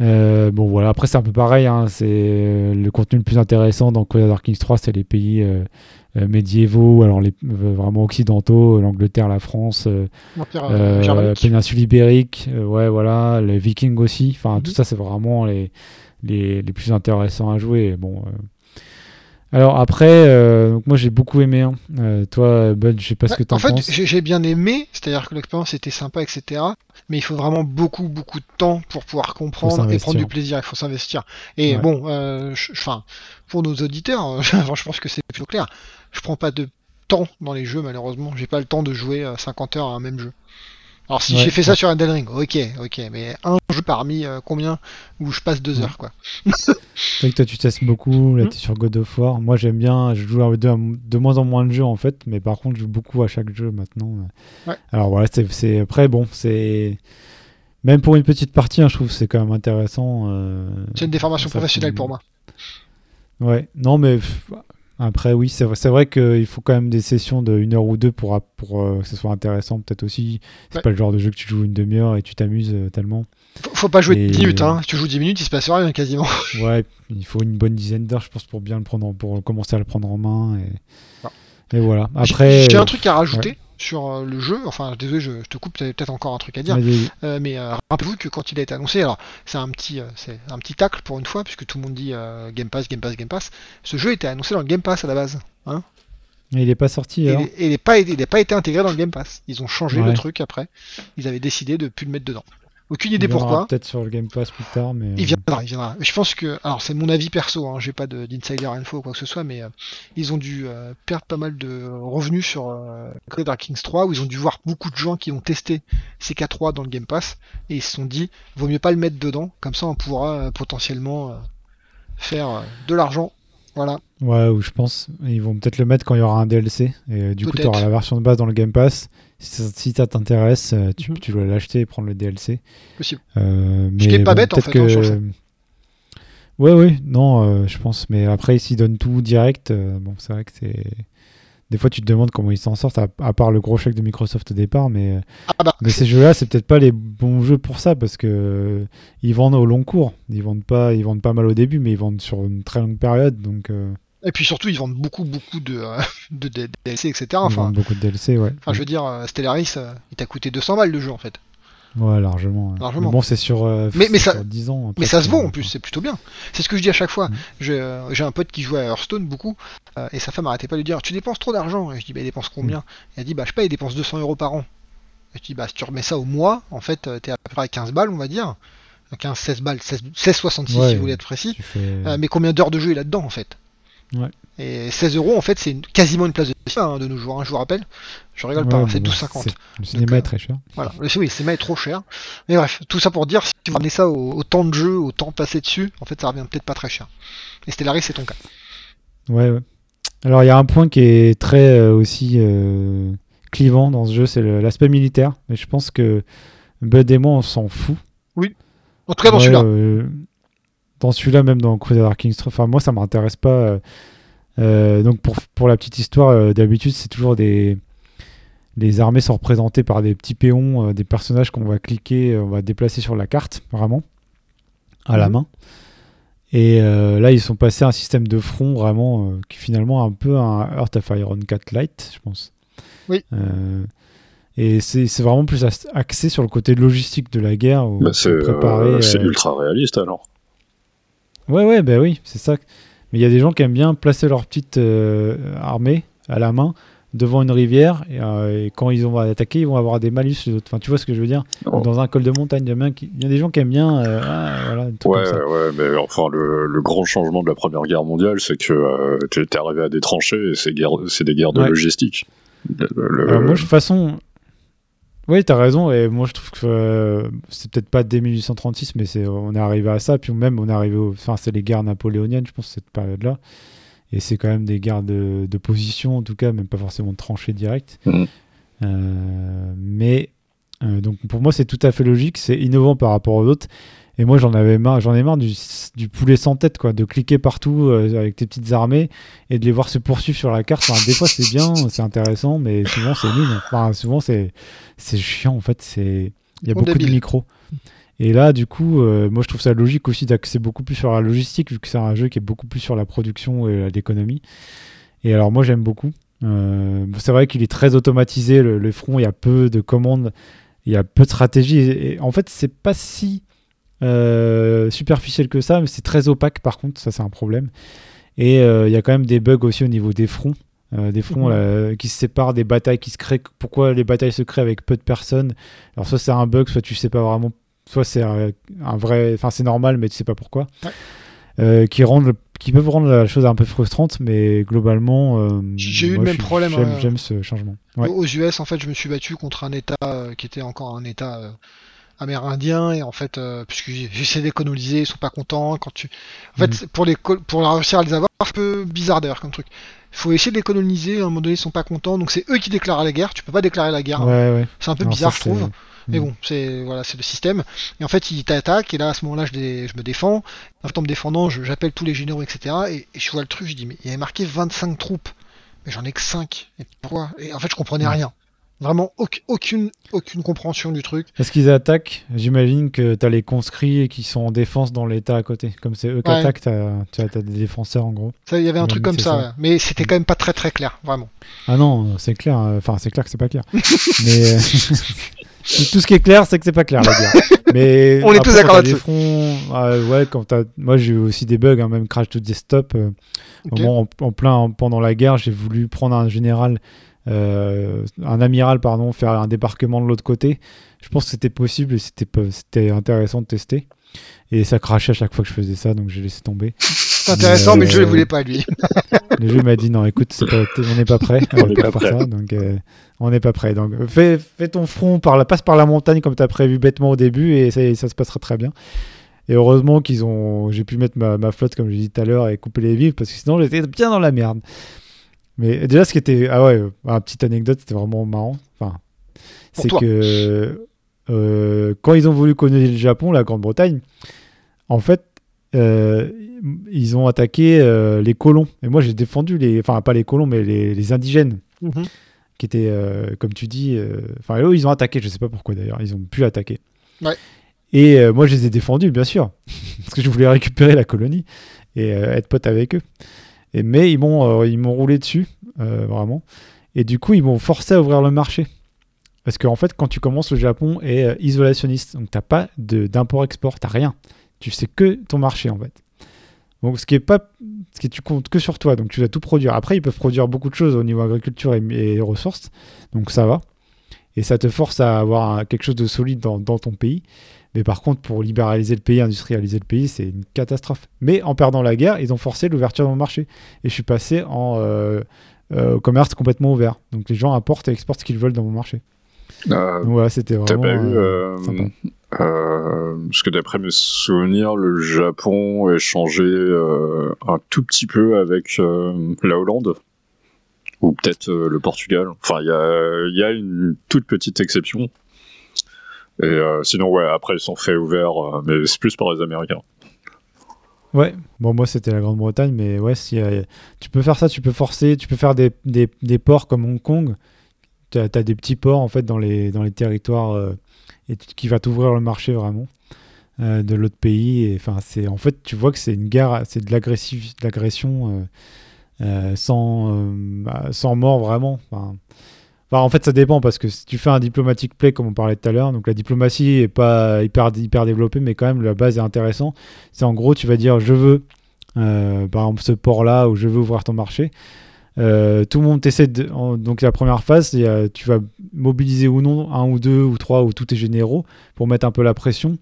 Bon voilà, après c'est un peu pareil, hein, c'est le contenu le plus intéressant dans Crusader Kings 3, c'est les pays euh, médiévaux, alors les euh, vraiment occidentaux, l'Angleterre, la France, euh, péninsule ibérique, ouais voilà, les Vikings aussi. Enfin, tout mhm. ça c'est vraiment les, les, les, plus intéressants à jouer. Bon. Alors après, donc moi j'ai beaucoup aimé. Hein. toi, Bud, je sais pas ce que tu en, penses. En fait, j'ai bien aimé, c'est-à-dire que l'expérience était sympa, etc. Mais il faut vraiment beaucoup, beaucoup de temps pour pouvoir comprendre et prendre du plaisir. Il faut s'investir. Et bon, enfin, pour nos auditeurs, je pense que c'est plutôt clair je prends pas de temps dans les jeux malheureusement. J'ai pas le temps de jouer 50 heures à un même jeu. Alors si j'ai fait ça sur Elden Ring, ok, ok, mais un jeu parmi euh, combien où je passe deux heures quoi. C'est que toi tu testes beaucoup, là hmm. tu es sur God of War. Moi j'aime bien, je joue de, moins en moins de jeux en fait, mais par contre je joue beaucoup à chaque jeu maintenant. Alors voilà, c'est après bon, c'est même pour une petite partie, hein, je trouve que c'est quand même intéressant. Euh, c'est une déformation professionnelle pour moi. Ouais, non mais après, oui, c'est vrai, vrai qu'il faut quand même des sessions de une heure ou deux pour, pour euh, que ce soit intéressant, peut-être aussi. C'est pas le genre de jeu que tu joues une demi-heure et tu t'amuses euh, tellement. Faut, pas jouer 10 minutes, hein. Si tu joues 10 minutes, il se passe rien quasiment. Ouais, il faut une bonne dizaine d'heures, je pense, pour bien le prendre, pour commencer à le prendre en main. Et, et voilà. Après. J'ai un truc à rajouter sur euh, le jeu. Enfin, désolé, je, te coupe, tu peut-être encore un truc à dire. Euh, mais euh, rappelez-vous que quand il a été annoncé, alors c'est un petit, c'est un petit tacle pour une fois, puisque tout le monde dit Game Pass, Game Pass, Game Pass. Ce jeu était annoncé dans le Game Pass à la base. Hein il n'est pas sorti. Et il n'est pas, pas, été intégré dans le Game Pass. Ils ont changé le truc après. Ils avaient décidé de plus le mettre dedans. Aucune idée pourquoi. Peut-être sur le Game Pass plus tard, mais. Il viendra, il viendra. Je pense que, alors c'est mon avis perso, hein, j'ai pas d'insider info ou quoi que ce soit, mais euh, ils ont dû euh, perdre pas mal de revenus sur euh, Dark Kings 3, où ils ont dû voir beaucoup de gens qui ont testé CK3 dans le Game Pass, et ils se sont dit, vaut mieux pas le mettre dedans, comme ça on pourra potentiellement faire de l'argent Voilà. Ouais, ou je pense, ils vont peut-être le mettre quand il y aura un DLC. Et du coup, tu auras la version de base dans le Game Pass. Si ça, t'intéresse, euh, tu, mhm. tu, dois l'acheter et prendre le DLC. Possible. Euh, mais Ce qui est pas bête en fait. Que... Hein, ouais, ouais, non, euh, je pense. Mais après, s'ils donnent tout direct, bon, c'est vrai que c'est des fois tu te demandes comment ils s'en sortent, à, part le gros chèque de Microsoft au départ, mais, ah bah. mais ces jeux-là, c'est peut-être pas les bons jeux pour ça, parce que ils vendent au long cours. Ils vendent pas, ils vendent pas mal au début, mais ils vendent sur une très longue période, donc. Euh. Et puis surtout, ils vendent beaucoup, beaucoup de, euh, de, DLC, etc. Enfin, beaucoup de DLC, ouais. Enfin, je veux dire, euh, Stellaris, il t'a coûté 200 balles le jeu en fait. Ouais, largement. largement. bon, c'est sur, euh, mais, mais ça, 10 ans. Mais ça se vaut en plus, c'est plutôt bien. C'est ce que je dis à chaque fois. Mm. Euh, j'ai un pote qui joue à Hearthstone beaucoup, euh, et sa femme arrêtait pas de lui dire Tu dépenses trop d'argent? Et je dis Bah, il dépense combien mm? Elle a dit Bah, je sais pas, il dépense 200 euros par an. Et je dis Bah, si tu remets ça au mois, en fait, t'es à peu près à 15 balles, on va dire. 15, 16 balles, 16,66 si vous voulez être précis. mais combien d'heures de jeu il a dedans en fait? Ouais. Et 16 euros, en fait, c'est quasiment une place de cinéma hein, de nos jours, hein, je vous rappelle. Je rigole pas, c'est 12,50. Le cinéma est très cher. Voilà, le, oui, le cinéma est trop cher. Mais bref, tout ça pour dire, si vous ramenez ça au, temps de jeu, au temps passé dessus, en fait, ça revient peut-être pas très cher. Et Stellaris, c'est ton cas. Ouais, ouais. Alors, il y a un point qui est très euh, aussi euh, clivant dans ce jeu, c'est l'aspect militaire. Mais je pense que Bud et moi, on s'en fout. Oui. En tout cas, dans celui-là. Euh, dans celui-là, même dans Crusader Kings enfin, moi, ça m'intéresse pas euh, donc pour, pour, la petite histoire, euh, d'habitude c'est toujours des les armées sont représentées par des petits péons, euh, des personnages qu'on va cliquer, on va déplacer sur la carte vraiment à la mhm. main. Et là ils sont passés à un système de front vraiment qui finalement est un peu un Earth of Iron 4 Light, je pense. Oui. et c'est vraiment plus axé sur le côté logistique de la guerre. Bah, c'est ultra réaliste alors. Ouais, ouais, bah oui, c'est ça. Mais il y a des gens qui aiment bien placer leur petite euh, armée à la main devant une rivière euh, et, quand ils vont attaquer, ils vont avoir des malus. Enfin, tu vois ce que je veux dire? Oh. Dans un col de montagne, il y, a des gens qui aiment bien. Euh, ah, ouais, ouais, mais enfin, le, grand changement de la Première Guerre mondiale, c'est que tu es arrivé à des tranchées et c'est des guerres de logistique. moi, de toute façon, oui, t'as raison, et moi je trouve que euh, c'est peut-être pas dès 1836, mais c'est, on est arrivé à ça, puis même on est arrivé au. Enfin, c'est les guerres napoléoniennes, je pense, cette période-là. Et c'est quand même des guerres de, position, en tout cas, même pas forcément de tranchées directes. Mmh. Euh, mais euh, donc pour moi, c'est tout à fait logique, c'est innovant par rapport aux autres. Et moi, j'en avais marre, j'en ai marre du, du, poulet sans tête, quoi, de cliquer partout euh, avec tes petites armées et de les voir se poursuivre sur la carte. Enfin, des fois, c'est bien, c'est intéressant, mais souvent, c'est nul. Enfin, souvent, c'est, chiant, en fait. C'est, il y a beaucoup de micros. Et là, du coup, euh, moi, je trouve ça logique aussi d'axer beaucoup plus sur la logistique, vu que c'est un jeu qui est beaucoup plus sur la production et l'économie. Et alors, moi, j'aime beaucoup. Euh, c'est vrai qu'il est très automatisé, le, le, front, il y a peu de commandes, il y a peu de stratégie. et en fait, c'est pas si euh, superficiel que ça, mais c'est très opaque par contre, ça c'est un problème. Et euh, il y a quand même des bugs aussi au niveau des fronts. Euh, des fronts mhm. qui se séparent, des batailles qui se créent. Pourquoi les batailles se créent avec peu de personnes? Alors soit c'est un bug, soit tu sais pas vraiment, soit c'est un, vrai, enfin c'est normal, mais tu sais pas pourquoi. qui rendent, qui peuvent rendre la chose un peu frustrante, mais globalement, j'ai eu le même problème. J'aime ce changement. Aux US, en fait, je me suis battu contre un État qui était encore un État amérindiens et en fait euh, puisque j'essaie d'économiser ils sont pas contents quand tu en fait mm. pour les pour réussir à les avoir c'est un peu bizarre d'ailleurs comme truc. Il faut essayer de les coloniser à un moment donné ils sont pas contents donc c'est eux qui déclarent la guerre tu peux pas déclarer la guerre c'est un peu bizarre je trouve. Mais mm. bon c'est voilà c'est le système. Et en fait ils t'attaquent et là à ce moment là je, je me défends. En fait en me défendant j'appelle tous les généraux etc et, je vois le truc je dis mais il y avait marqué 25 troupes. Mais j'en ai que 5 et pourquoi? Et en fait je comprenais mm. rien Vraiment aucune, aucune compréhension du truc. Est-ce qu'ils attaquent? J'imagine que tu as les conscrits qui sont en défense dans l'état à côté. Comme c'est eux qui attaquent, tu as, des défenseurs en gros. Il y avait un truc comme ça, mais c'était quand même pas très très clair, vraiment. Ah non, c'est clair. Euh, enfin, c'est clair que c'est pas clair. mais euh, tout ce qui est clair, c'est que c'est pas clair, la guerre. Mais on est tous d'accord là-dessus. ouais, quand moi j'ai eu aussi des bugs, hein, même crash to desktop. Euh, en, en, plein pendant la guerre, j'ai voulu prendre un général euh, un amiral, pardon, faire un débarquement de l'autre côté. Je pense que c'était possible et c'était intéressant de tester. Et ça crachait à chaque fois que je faisais ça, donc j'ai laissé tomber. C'est intéressant, mais, le jeu ne euh, voulait pas, lui. le jeu m'a dit non, écoute, on n'est pas prêt, on n'est pas prêt. Ça, donc euh, on n'est pas prêt. Donc fais, fais, ton front, par la, passe par la montagne comme tu as prévu bêtement au début et ça, ça se passera très bien. Et heureusement qu'ils ont, j'ai pu mettre ma, flotte comme je dit tout à l'heure et couper les vivres parce que sinon j'étais bien dans la merde. Mais déjà, ce qui était, ah ouais, une petite anecdote, c'était vraiment marrant. Enfin, c'est que euh, quand ils ont voulu coloniser le Japon, la Grande-Bretagne, en fait, euh, ils ont attaqué euh, les colons. Et moi, j'ai défendu les, enfin pas les colons, mais les, indigènes, mhm. qui étaient, comme tu dis, enfin eux, ils ont attaqué. Je sais pas pourquoi d'ailleurs, ils ont pu attaquer. Ouais. Et moi, je les ai défendus, bien sûr, parce que je voulais récupérer la colonie et être pote avec eux. Mais ils m'ont, ils m'ont roulé dessus, vraiment. Et du coup, ils m'ont forcé à ouvrir le marché. Parce qu'en fait, quand tu commences, le Japon est euh, isolationniste. Donc, tu n'as pas d'import-export, tu n'as rien. Tu sais que ton marché, en fait. Donc, ce qui est pas. Ce qui tu comptes que sur toi. Donc, tu dois tout produire. Après, ils peuvent produire beaucoup de choses au niveau agriculture et, ressources. Donc, ça va. Et ça te force à avoir quelque chose de solide dans, ton pays. Mais par contre, pour libéraliser le pays, industrialiser le pays, c'est une catastrophe. Mais en perdant la guerre, ils ont forcé l'ouverture dans marché. Et je suis passé en euh, euh, commerce complètement ouvert. Donc les gens apportent et exportent ce qu'ils veulent dans mon marché. Euh, ouais, c'était vraiment. Pas eu. Euh, euh, parce que d'après mes souvenirs, le Japon est changé un tout petit peu avec la Hollande ou peut-être le Portugal. Enfin, il y a, y a, une toute petite exception. Et sinon, ouais, après, ils sont faits ouverts, mais c'est plus par les Américains. Ouais, bon, moi c'était la Grande-Bretagne, mais ouais, si, tu peux faire ça, tu peux forcer, tu peux faire des, des, ports comme Hong Kong tu as, des petits ports en fait dans les, dans les territoires euh, et qui va t'ouvrir le marché vraiment euh, de l'autre pays. Et en fait, tu vois que c'est une guerre, c'est de l'agression euh, sans, bah, sans mort vraiment. En fait, ça dépend parce que si tu fais un diplomatique play, comme on parlait tout à l'heure, donc la diplomatie est pas hyper, hyper développée, mais quand même la base est intéressante. C'est en gros, tu vas dire, je veux, par exemple, ce port-là, ou je veux ouvrir ton marché. Euh, tout le monde essaie de. donc la première phase, tu vas mobiliser ou non un ou deux ou trois ou tous tes généraux pour mettre un peu la pression.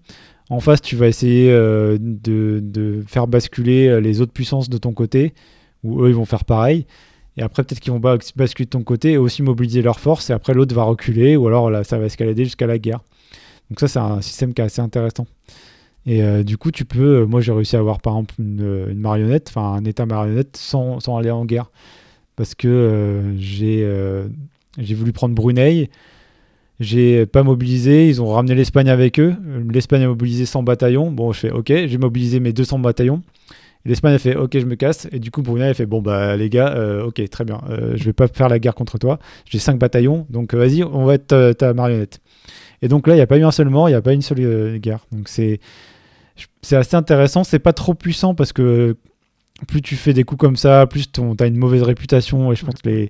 En face, tu vas essayer euh, de, faire basculer euh, les autres puissances de ton côté, ou eux ils vont faire pareil. Et après, peut-être qu'ils vont basculer de ton côté et aussi mobiliser leurs forces. Et après, l'autre va reculer, ou alors là, ça va escalader jusqu'à la guerre. Donc ça, c'est un système qui est assez intéressant. Et du coup, tu peux. moi, j'ai réussi à avoir par exemple une, marionnette, enfin un état marionnette, sans, aller en guerre parce que euh, euh, j'ai voulu prendre Brunei. J'ai pas mobilisé, ils ont ramené l'Espagne avec eux. L'Espagne a mobilisé 100 bataillons. Bon, je fais OK, j'ai mobilisé mes 200 bataillons. L'Espagne a fait OK, je me casse. Et du coup, Brunei a fait Bon, bah les gars, euh, OK, très bien, je vais pas faire la guerre contre toi. J'ai 5 bataillons, donc vas-y, on va être ta, marionnette. Et donc là, il n'y a pas eu un seul mort, il n'y a pas une seule guerre. Donc c'est assez intéressant. C'est pas trop puissant parce que plus tu fais des coups comme ça, plus tu as une mauvaise réputation. Et je pense que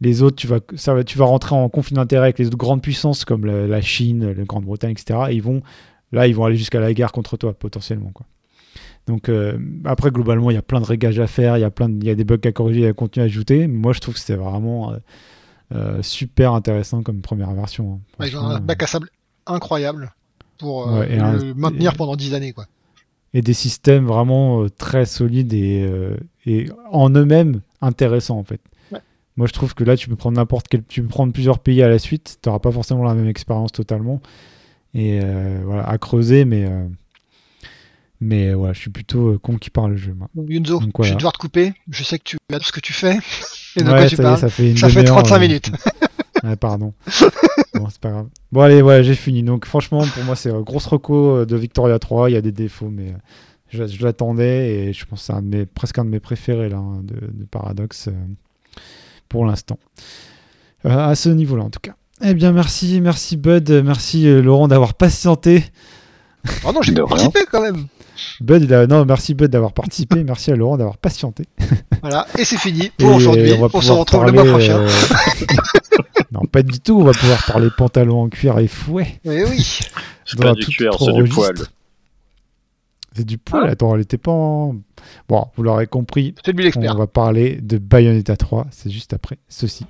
les, autres, tu vas, tu vas rentrer en conflit d'intérêt avec les autres grandes puissances comme la, Chine, la Grande-Bretagne, etc. Vont, là, ils vont aller jusqu'à la guerre contre toi, potentiellement. Donc, euh, après, globalement, il y a plein de réglages à faire, il y, a plein il y a des bugs à corriger, à continuer à ajouter. Moi, je trouve que c'était vraiment euh, euh, super intéressant comme première version. Hein. ils ont un bac à sable incroyable pour le maintenir pendant 10 années. quoi et des systèmes vraiment très solides et, et en eux-mêmes intéressants en fait. Moi je trouve que là tu peux prendre n'importe quel, tu peux prendre plusieurs pays à la suite, tu n'auras pas forcément la même expérience totalement et voilà à creuser mais mais voilà je suis plutôt con qui parle le jeu. Moi. Yunzo, je vais devoir te couper. Je sais que tu as ce que tu fais et de quoi tu parles. ça fait, ça fait 35 minutes. pardon. bon, c'est pas grave. Bon, allez, ouais, j'ai fini. Donc, franchement, pour moi, c'est un grosse reco euh, de Victoria 3. Il y a des défauts, mais euh, je, l'attendais et je pense que c'est un de mes, presque un de mes préférés là, hein, de, Paradox euh, pour l'instant. à ce niveau-là, en tout cas. Eh bien, merci, merci Bud, merci Laurent d'avoir patienté. Oh non, j'ai participé quand même. Bud, il a... non, merci Bud d'avoir participé, merci à Laurent d'avoir patienté. Voilà, et c'est fini pour aujourd'hui. On, se retrouve le mois prochain. non, pas du tout. On va pouvoir parler pantalon en cuir et fouet. Oui, oui. C'est pas du cuir, c'est du poil. C'est du poil. Ah. Attends, elle était pas en. Bon, vous l'aurez compris. C'est lui l'expert. On va parler de Bayonetta 3. C'est juste après ceci.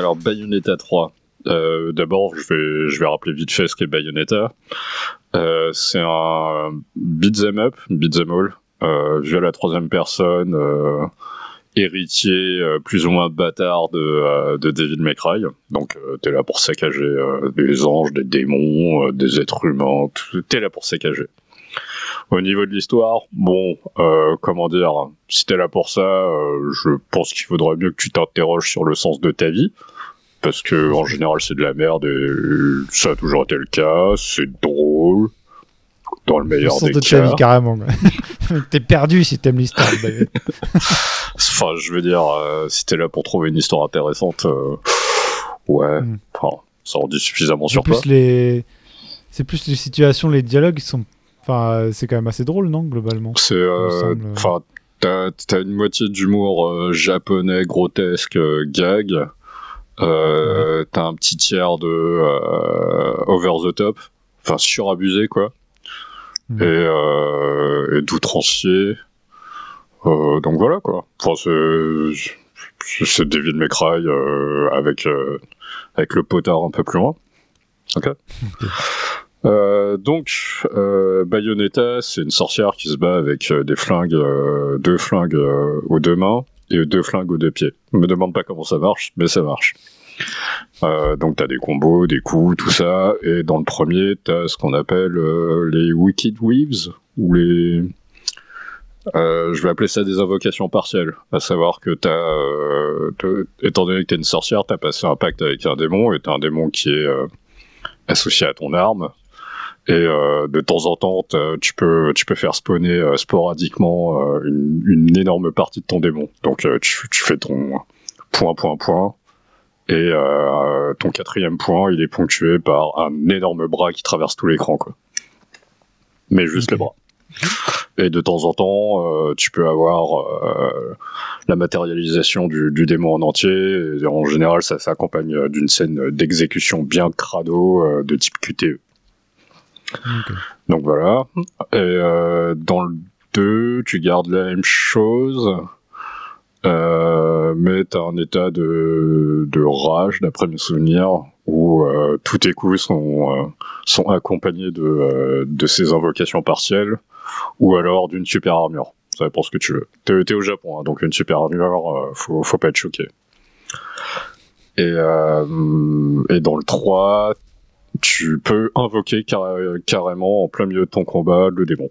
Alors, Bayonetta 3. Euh, d'abord, je vais, rappeler vite fait ce qu'est Bayonetta. Euh, c'est un beat'em up, beat'em all, euh, via la troisième personne, euh, héritier plus ou moins bâtard de, de May Cry. Donc, t'es là pour saccager des anges, des démons, des êtres humains, t'es là pour saccager. Au niveau de l'histoire, bon, comment dire, si t'es là pour ça, je pense qu'il faudrait mieux que tu t'interroges sur le sens de ta vie parce que en général c'est de la merde et ça a toujours été le cas, c'est drôle dans le meilleur le des de cas. Ta vie, carrément. t'es perdu si t'aimes l'histoire. enfin, je veux dire, euh, si t'es là pour trouver une histoire intéressante, euh, ouais, hmm. enfin, ça en dit suffisamment sur plus Les... C'est plus les situations, les dialogues qui sont, enfin, c'est quand même assez drôle, non, globalement. C'est, euh, enfin, t'as une moitié d'humour japonais grotesque, gag. Euh, T'as un petit tiers de euh, over the top, enfin surabusé quoi, et, euh, et d'outrancier. Euh, donc voilà quoi. Enfin, c'est David McRae euh, avec euh, avec le potard un peu plus loin. Ok. Euh, donc, euh, Bayonetta, c'est une sorcière qui se bat avec des flingues, deux flingues aux deux mains, et deux flingues aux deux pieds. Me demande pas comment ça marche, mais ça marche. Euh, donc t'as des combos, des coups, tout ça. Et dans le premier, t'as ce qu'on appelle euh, les Wicked Weaves, ou les... Euh, je vais appeler ça des invocations partielles, à savoir que t'as, euh, étant donné que t'es une sorcière, t'as passé un pacte avec un démon, et t'as un démon qui est euh, associé à ton arme, et euh, de temps en temps tu peux tu peux faire spawner euh, sporadiquement euh, une, une, énorme partie de ton démon. Donc tu, tu, fais ton point point point. Et ton quatrième point il est ponctué par un énorme bras qui traverse tout l'écran quoi. Mais juste le bras. Et de temps en temps, tu peux avoir la matérialisation du, du, démon en entier. Et en général, ça s'accompagne d'une scène d'exécution bien crado de type QTE. Donc voilà. Et euh, dans le 2, tu gardes la même chose. Euh, mais t'as un état de, rage, d'après mes souvenirs, où euh, tous tes coups sont, euh, sont accompagnés de, de ces invocations partielles, ou alors d'une super armure. Ça dépend ce que tu veux. T'es, au Japon, hein, donc une super armure, faut, faut pas être choqué. Et, et dans le 3, tu peux invoquer carrément en plein milieu de ton combat le démon.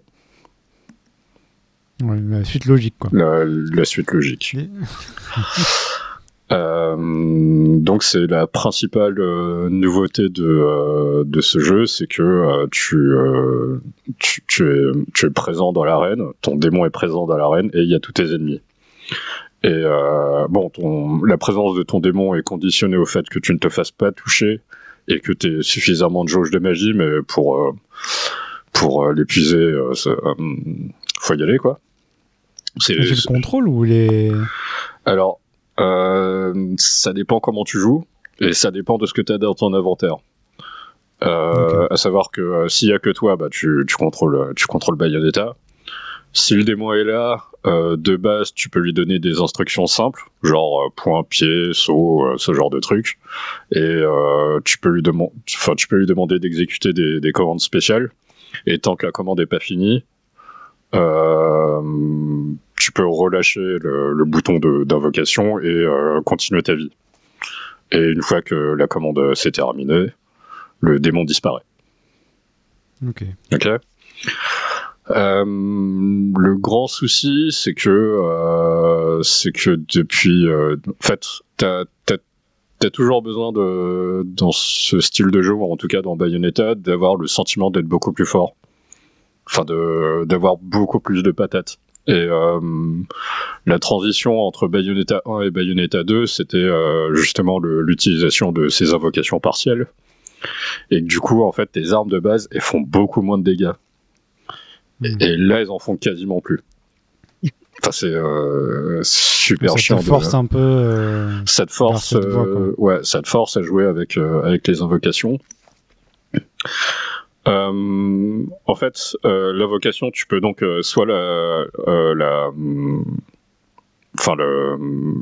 la suite logique, quoi. La, suite logique. Euh, donc c'est la principale euh, nouveauté de, euh, de ce jeu, c'est que tu, tu, tu, es, tu es présent dans l'arène, ton démon est présent dans l'arène et il y a tous tes ennemis. Et bon, ton, la présence de ton démon est conditionnée au fait que tu ne te fasses pas toucher et que tu suffisamment de jauge de magie, mais pour, euh, pour euh, l'épuiser, euh, faut y aller, quoi. C'est le contrôle ou les. Alors, ça dépend comment tu joues, et ça dépend de ce que tu as dans ton inventaire. À savoir que s'il y a que toi, bah, tu, tu contrôles, tu contrôles Bayonetta. Si le démon est là, euh, de base, tu peux lui donner des instructions simples, genre euh, point, pied, saut, euh, ce genre de trucs, et tu peux lui demander, enfin, tu peux lui demander d'exécuter des, des, commandes spéciales. Et tant que la commande est pas finie, tu peux relâcher le, le bouton d'invocation et continuer ta vie. Et une fois que la commande s'est terminée, le démon disparaît. Ok. Ok? Euh, le grand souci, c'est que euh, c'est que depuis, euh, en fait, t'as as, toujours besoin de dans ce style de jeu, en tout cas dans Bayonetta, d'avoir le sentiment d'être beaucoup plus fort, enfin de d'avoir beaucoup plus de patates. Et euh, la transition entre Bayonetta 1 et Bayonetta 2, c'était euh, justement l'utilisation de ces invocations partielles. Et du coup, en fait, tes armes de base, elles font beaucoup moins de dégâts. Mm. Et, là, ils en font quasiment plus. Enfin, c'est euh, super chiant. Ça te force un peu. Euh, ça te force, euh, ouais, ça te force à jouer avec avec les invocations. en fait, l'invocation, tu peux donc soit la, la enfin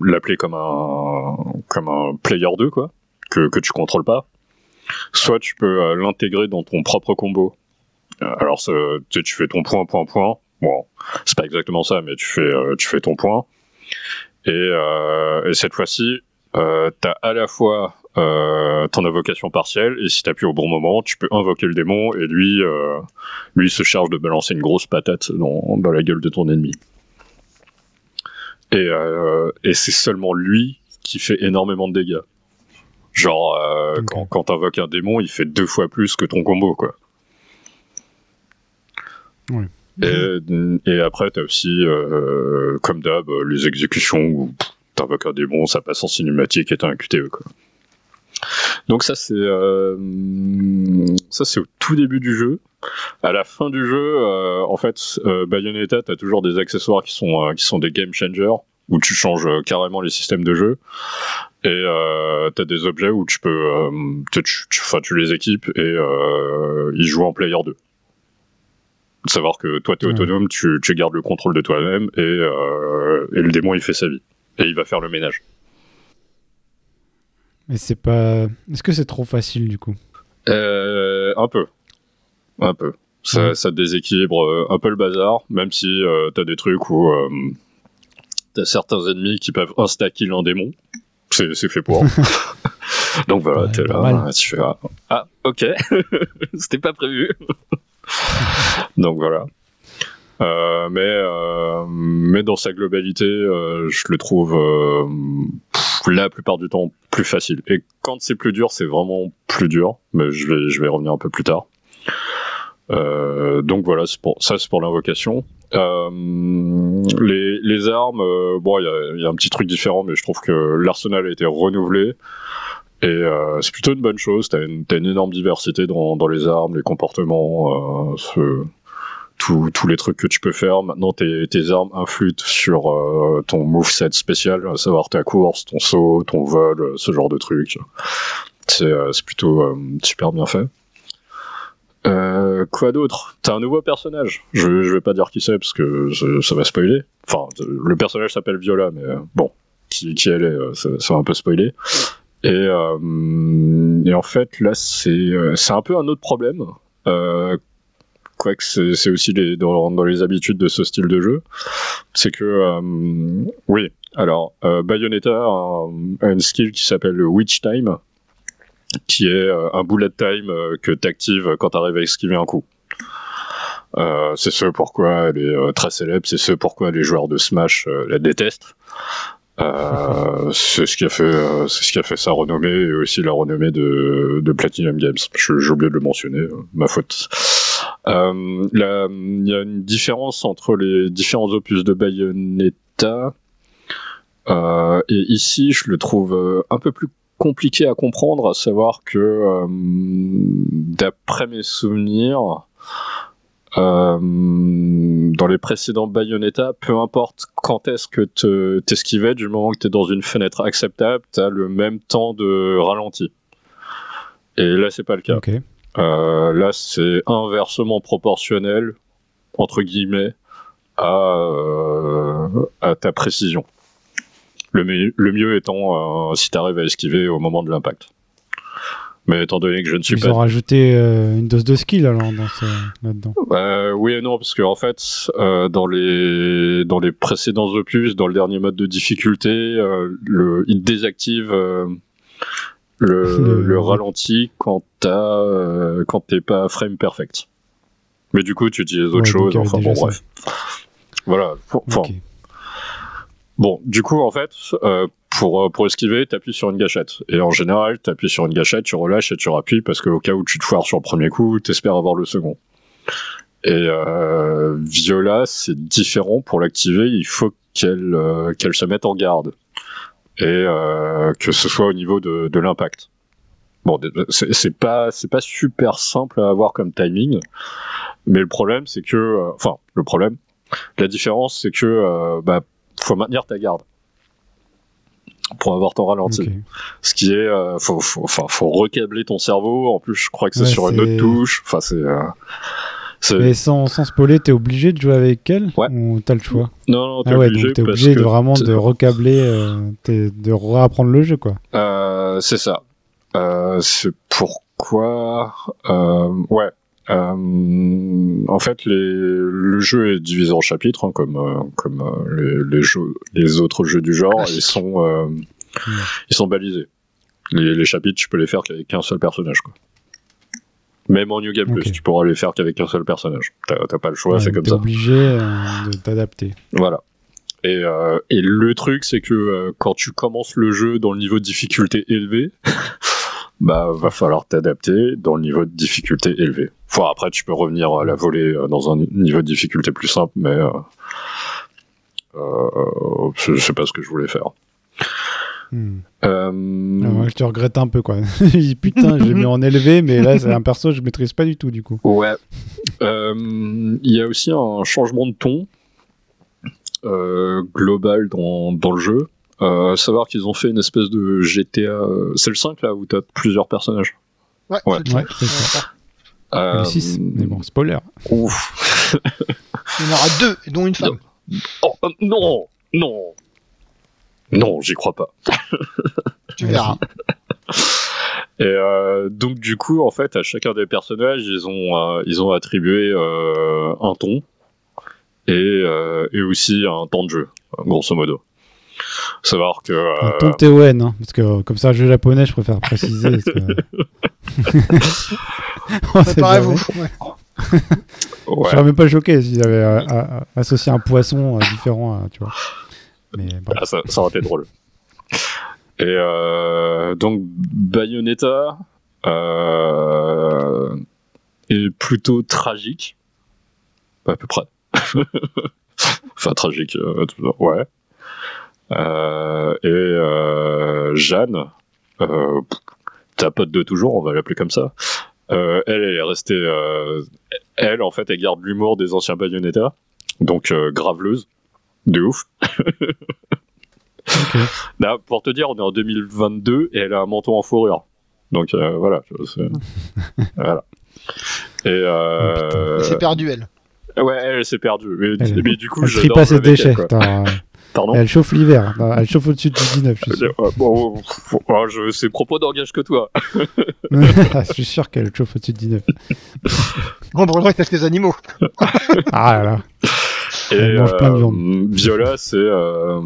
l'appeler comme un comme un player 2 quoi, que que tu contrôles pas. Soit tu peux l'intégrer dans ton propre combo. Alors tu, tu fais ton point point point. Bon, c'est pas exactement ça, mais tu fais tu fais ton point. Et, et cette fois-ci, euh, t'as à la fois euh, ton invocation partielle et si t'appuies au bon moment, tu peux invoquer le démon et lui, euh, lui se charge de balancer une grosse patate dans, dans la gueule de ton ennemi. Et, euh, et c'est seulement lui qui fait énormément de dégâts. Genre euh, quand, quand t'invoques un démon, il fait deux fois plus que ton combo quoi. Et, et après t'as aussi euh, comme d'hab les exécutions où t'invoques un démon, ça passe en cinématique et t'as un QTE quoi. Donc ça c'est euh, ça c'est au tout début du jeu. À la fin du jeu, euh, en fait, euh, Bayonetta, t'as toujours des accessoires qui sont euh, qui sont des game changers où tu changes euh, carrément les systèmes de jeu et euh, t'as des objets où tu peux tu, tu, tu, les équipes et ils jouent en player 2 savoir que toi t'es autonome, tu, tu gardes le contrôle de toi-même et, et le démon il fait sa vie et il va faire le ménage. Mais c'est pas. Est-ce que c'est trop facile du coup? Euh, Un peu. Un peu. Ça, ça, déséquilibre euh, un peu le bazar, même si euh, t'as des trucs où euh, t'as certains ennemis qui peuvent insta-kill un démon. C'est fait pour. Donc voilà, t'es là, tu fais ah, ah ok, c'était pas prévu. Donc voilà. Euh, mais euh, mais dans sa globalité, euh, je le trouve la plupart du temps plus facile. Et quand c'est plus dur, c'est vraiment plus dur. Mais je vais je vais revenir un peu plus tard. donc voilà, ça c'est pour l'invocation. les, les armes, bon, il y a, un petit truc différent, mais je trouve que l'arsenal a été renouvelé. Et euh, c'est plutôt une bonne chose. T'as une, une énorme diversité dans, les armes, les comportements, euh, tous les trucs que tu peux faire. Maintenant, tes, armes influent sur euh, ton moveset spécial, à savoir ta course, ton saut, ton vol, euh, ce genre de trucs. C'est euh, plutôt euh, super bien fait. quoi d'autre? T'as un nouveau personnage. Je, je vais pas dire qui c'est parce que ça va spoiler. Enfin, le personnage s'appelle Viola, mais bon, qui, elle est, ça, va un peu spoiler. Et, et en fait, là, c'est un peu un autre problème. Euh, quoique c'est aussi les, dans, dans, les habitudes de ce style de jeu, c'est que euh, oui, alors euh, Bayonetta a, une skill qui s'appelle le Witch Time, qui est euh, un bullet time euh, que tu actives quand tu arrives à esquiver un coup. Euh, c'est ce pourquoi elle est très célèbre, c'est ce pourquoi les joueurs de Smash la détestent. Euh, c'est ce qui a fait, euh, c'est ce qui a fait sa renommée et aussi la renommée de, de Platinum Games. J'ai oublié de le mentionner, euh, ma faute. Euh, il y a une différence entre les différents opus de Bayonetta. Euh, et ici, je le trouve un peu plus compliqué à comprendre, à savoir que, d'après mes souvenirs, dans les précédents Bayonetta, peu importe quand est-ce que tu t'esquivais, du moment que tu es dans une fenêtre acceptable, tu as le même temps de ralenti. Et là, c'est pas le cas. Euh, là, c'est inversement proportionnel, entre guillemets, à, euh, à ta précision. Le, le mieux étant si tu arrives à esquiver au moment de l'impact. Mais étant donné que je ne suis Ils pas. Ils ont rajouté euh, une dose de skill alors là-dedans. Euh, oui et non, parce qu'en en fait, euh, dans les dans les précédents opus, dans le dernier mode de difficulté, le il désactive le, le, ralenti quand t'es pas frame perfect. Mais du coup, tu utilises autre chose. Enfin bon, bref. Voilà. Enfin. Okay. Bon, du coup, en fait, euh, pour, euh, pour esquiver, t'appuies sur une gâchette. Et en général, t'appuies sur une gâchette, tu relâches et tu rappuies parce qu'au cas où tu te foires sur le premier coup, t'espères avoir le second. Et euh, Viola, c'est différent. Pour l'activer, il faut qu'elle euh, qu'elle se mette en garde. Et euh, que ce soit au niveau de, de l'impact. Bon, c'est pas c'est pas super simple à avoir comme timing, mais le problème c'est que, euh, enfin, le problème, la différence c'est que bah, faut maintenir ta garde pour avoir ton ralenti. Okay. Ce qui est, euh, faut, faut, faut recabler ton cerveau. En plus, je crois que c'est ouais, sur une autre touche. Enfin, c'est, euh, Mais sans, sans spoiler, t'es obligé de jouer avec elle ouais. ou t'as le choix? Non, non, t'es ah ouais, obligé. T'es obligé de vraiment de recabler, euh, de réapprendre le jeu, quoi. Euh, c'est ça. C'est pourquoi. Ouais. Euh, en fait, les, le jeu est divisé en chapitres, hein, comme, euh, comme les, les, jeux, les autres jeux du genre. Ils sont, ils sont balisés. Les, les, chapitres, tu peux les faire qu'avec un seul personnage, quoi. Même en New Game Plus, tu pourras les faire qu'avec un seul personnage. T'as pas le choix, c'est comme ça. obligé euh, de t'adapter. Voilà. Et, euh, et, le truc, c'est que euh, quand tu commences le jeu dans le niveau de difficulté élevé, bah va falloir t'adapter dans le niveau de difficulté élevé. Enfin, après, tu peux revenir à la volée dans un niveau de difficulté plus simple, mais je sais pas ce que je voulais faire. Hmm. Euh... Ah je te regrette un peu, quoi. Putain, j'ai mis en élevé, mais là, c'est un perso que je maîtrise pas du tout, du coup. Ouais. Euh, il y a aussi un changement de ton euh, global dans, dans, le jeu. Euh, savoir qu'ils ont fait une espèce de GTA. C'est le 5 là où t'as plusieurs personnages. Ouais, ouais. c'est ça. Le 6, mais bon, spoiler. Ouf. il y en aura deux, dont une femme. Oh, non, non, non, j'y crois pas. tu verras. Et euh, donc du coup, en fait, à chacun des personnages, ils ont euh, ils ont attribué euh, un ton et, euh, et aussi un temps de jeu, grosso modo. Savoir que euh, un ton TON, hein, parce que comme ça, jeu japonais, je préfère préciser. Préparez-vous. Ouais. ouais. Je serais même pas choqué s'ils avaient associé un poisson différent, tu vois. Ah, ça, ça, aurait été drôle. Et euh, donc Bayonetta euh, est plutôt tragique, à peu près. enfin tragique, euh, ouais. Euh, et euh, Jeanne, euh, ta pote de toujours, on va l'appeler comme ça. elle, elle est restée, elle en fait, elle garde l'humour des anciens Bayonetta, donc graveleuse de ouf. Là, pour te dire, on est en 2022 et elle a un manteau en fourrure. Donc euh, voilà. voilà. Et euh... s'est perdue elle. Ouais, elle s'est perdue. Mais, elle, mais, du coup, je trie pas ses déchets. Pardon elle chauffe l'hiver. Elle chauffe au-dessus du 19. Je suis sûr. bon, je, c'est propos d'engage que toi. je suis sûr qu'elle chauffe au-dessus du 19. Bon, pour qu'est-ce que les animaux Ah là là. Et euh, Viola, c'est euh,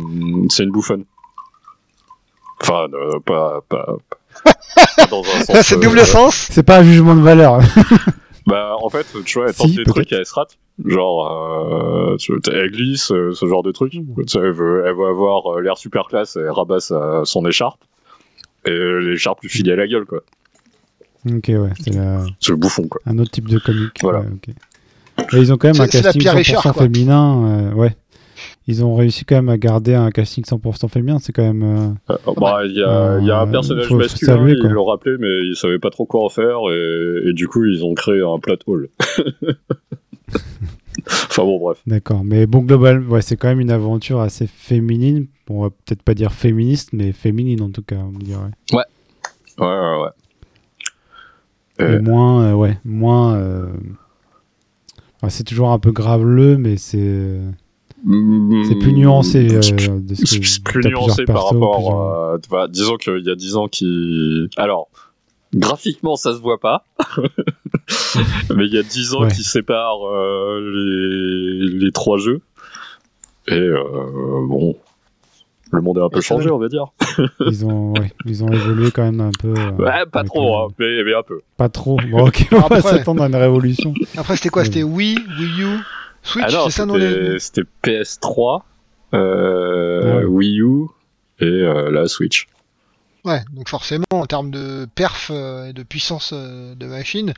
c'est une bouffonne. Enfin, euh, pas, pas, pas dans un sens. c'est double sens. C'est pas un jugement de valeur. bah, en fait, tu vois, elle tente des trucs à Esrat. Genre, tu, elle glisse, ce genre de truc. Mm. Tu elle, veut, elle veut avoir l'air super classe elle rabasse son écharpe. Et l'écharpe lui file à la gueule, quoi. Ok, ouais. C'est la... le bouffon, quoi. Un autre type de comique. Voilà. Ouais, ils ont quand même un casting 100% féminin. Euh, ouais. Ils ont réussi quand même à garder un casting 100% féminin. C'est quand même. Euh, euh, bah, il y, a, y a un personnage masculin, saluer, ils l'ont rappelé, mais ils savaient pas trop quoi en faire. Et, et du coup, ils ont créé un plot hall. enfin bon, bref. D'accord. Mais bon, global, ouais, c'est quand même une aventure assez féminine. Bon, on va peut-être pas dire féministe, mais féminine en tout cas, on dirait. Ouais. Ouais, ouais, ouais. Et moins, ouais, moins c'est toujours un peu graveleux, mais c'est. C'est plus nuancé. Euh, plus nuancé par rapport. à... disons qu'il y a 10 ans qui. Alors, graphiquement, ça se voit pas. mais il y a 10 ans qui séparent euh, les... les trois jeux. Et euh, bon, le monde est un peu changé, on va dire. ils, ont, ouais, ils ont évolué quand même un peu. Euh, ouais, pas trop, hein, mais, mais, un peu. Pas trop. Bon, ok, on va s'attendre à une révolution. Après, c'était quoi? C'était Wii, Wii U, Switch ah c'est ça non C'était PS3, euh, ah Wii U et euh, la Switch. Ouais, donc forcément, en termes de perf et de puissance de machine,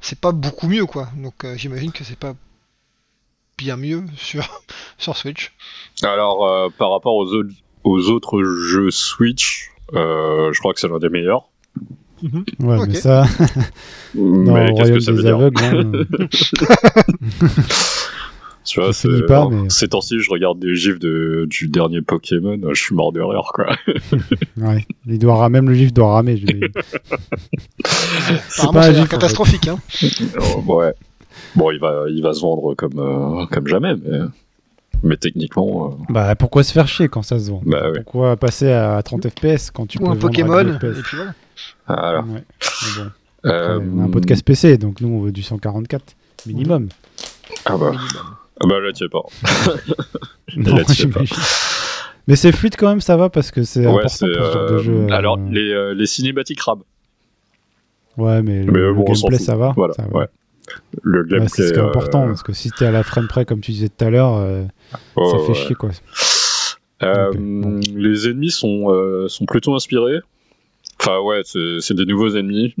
c'est pas beaucoup mieux, quoi. Donc j'imagine que c'est pas bien mieux sur, sur Switch. Alors, euh, par rapport aux autres, aux autres jeux Switch, euh, je crois que c'est l'un des meilleurs. Mhm. Ouais, mais ça. mais qu'est-ce que ça veut dire aveugles, hein. Tu vois, c'est, pas, mais... ces temps-ci, je regarde des gifs de, du dernier Pokémon, je suis mort de rire, quoi. ouais, il doit, même le gif doit ramer. c'est pas un gif catastrophique, hein. oh, ouais. bon, il va, il va se vendre comme, comme jamais, mais, mais techniquement. Bah, pourquoi se faire chier quand ça se vend? Bah, Pourquoi passer à 30 FPS quand tu peux un Pokémon et puis voilà. voilà. bon. un podcast PC, donc nous on veut du 144 minimum. Ah bah. Ah bah là, tu es pas. non, pas. Mais c'est fluide quand même, ça va parce que c'est important pour ce genre de jeu. Euh, alors, les, euh, les cinématiques rab. Ouais, mais, le, gameplay, ça va. Voilà, Ouais. Le gameplay. c'est ce qui est important parce que si t'es à la frame près, comme tu disais tout à l'heure, euh, ça fait chier quoi. Les ennemis sont, sont plutôt inspirés. Enfin, ouais, c'est des nouveaux ennemis.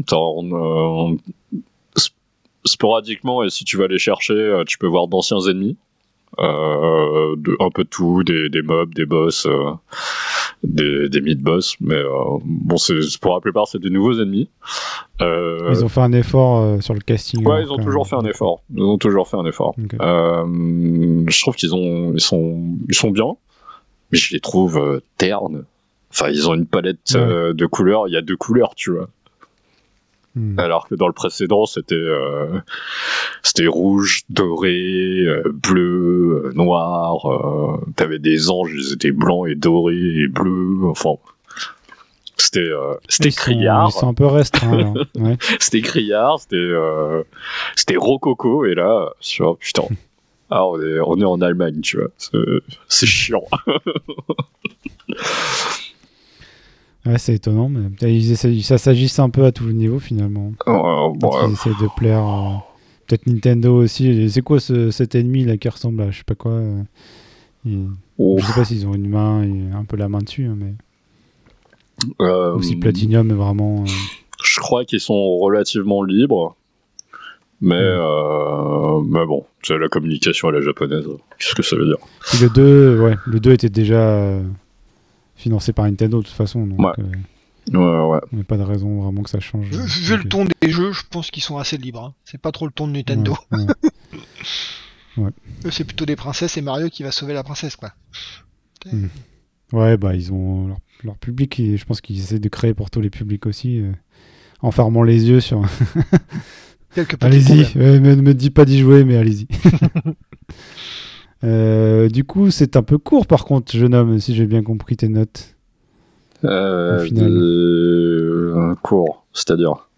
Sporadiquement, et si tu vas les chercher, tu peux voir d'anciens ennemis. Euh, de, un peu de tout, des, des mobs, des boss, euh, des, des mid-boss, mais euh, bon, c'est, pour la plupart, c'est des nouveaux ennemis. ils ont fait un effort sur le casting. Ouais, ils ont toujours fait un effort. Ils ont toujours fait un effort. je trouve qu'ils ont, ils sont, ils sont bien, mais je les trouve ternes. Enfin, ils ont une palette de couleurs. Il y a deux couleurs, tu vois. Hmm. Alors que dans le précédent, c'était euh, c'était rouge, doré, euh, bleu, euh, noir. T'avais des anges, ils étaient blancs et dorés et bleus. Enfin, c'était c'était criard. Ils sont un peu restreints. ouais. c'était criard, c'était c'était rococo et là, sur putain. Ah, on est, on est en Allemagne, tu vois. C'est chiant. Ouais, c'est étonnant, mais ça s'agisse un peu à tous les niveaux finalement. Oh, ils essaient de plaire. Euh, peut-être Nintendo aussi. C'est quoi ce, cet ennemi là qui ressemble à je sais pas quoi euh, Je sais pas s'ils ont une main et un peu la main dessus, hein, mais. Euh, Ou si Platinum est vraiment. Je crois qu'ils sont relativement libres. Mais, mais bon, c'est la communication à la japonaise. Qu'est-ce que ça veut dire? Le 2, ouais, le 2 était déjà financé par Nintendo de toute façon. Donc, ouais. Euh, ouais, ouais. Il n'y a pas de raison vraiment que ça change. Vu, le ton des jeux, je pense qu'ils sont assez libres. Hein. C'est pas trop le ton de Nintendo. Ouais, c'est plutôt des princesses et Mario qui va sauver la princesse, quoi. Hmm. Ouais, bah ils ont leur, public et je pense qu'ils essaient de créer pour tous les publics aussi, euh, en fermant les yeux sur. allez-y, ne me dis pas d'y jouer, mais allez-y. Euh, du coup, c'est un peu court par contre, jeune homme, si j'ai bien compris tes notes. Euh, final. court, c'est-à-dire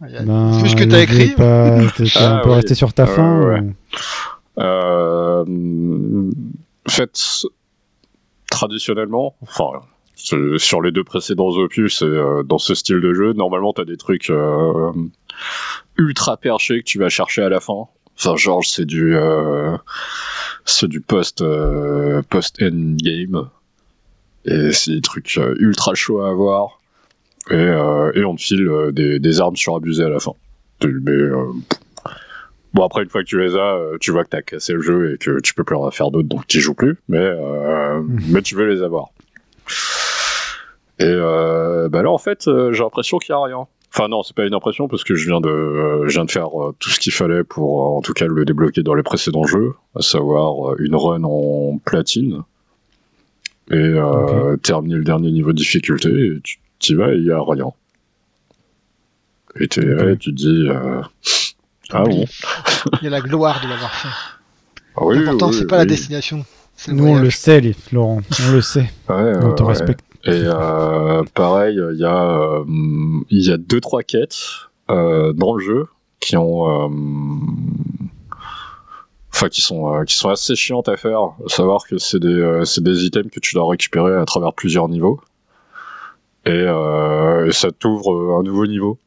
ben, ce que t'as écrit. T'es ah, un peu resté sur ta fin. Euh, en fait, traditionnellement, enfin, sur les deux précédents opus et dans ce style de jeu, normalement, t'as des trucs ultra perchés que tu vas chercher à la fin. Enfin, genre, c'est du c'est du post euh, post end game et c'est des trucs euh, ultra chauds à avoir. Et, euh, et on te file des, des, armes surabusées à la fin. Mais bon après une fois que tu les as tu vois que t'as cassé le jeu et que tu peux plus en faire d'autres donc tu joues plus. Mais mhm. mais tu veux les avoir. Et bah là en fait j'ai l'impression qu'il y a rien Enfin non, c'est pas une impression parce que je viens de, euh, je viens de faire euh, tout ce qu'il fallait pour euh, en tout cas le débloquer dans les précédents jeux, à savoir une run en platine et terminer le dernier niveau de difficulté. Et tu y vas et il y a rien. Et tu te dis ah bon. il y a la gloire de l'avoir fait. Ah oui, Pourtant, c'est pas la destination. Nous, on le sait, Laurent, on le sait. on te respecte. Et euh, pareil, il y a euh, il y a deux trois quêtes euh, dans le jeu qui ont enfin qui sont qui sont assez chiantes à faire. À savoir que c'est des des items que tu dois récupérer à travers plusieurs niveaux et, ça t'ouvre un nouveau niveau.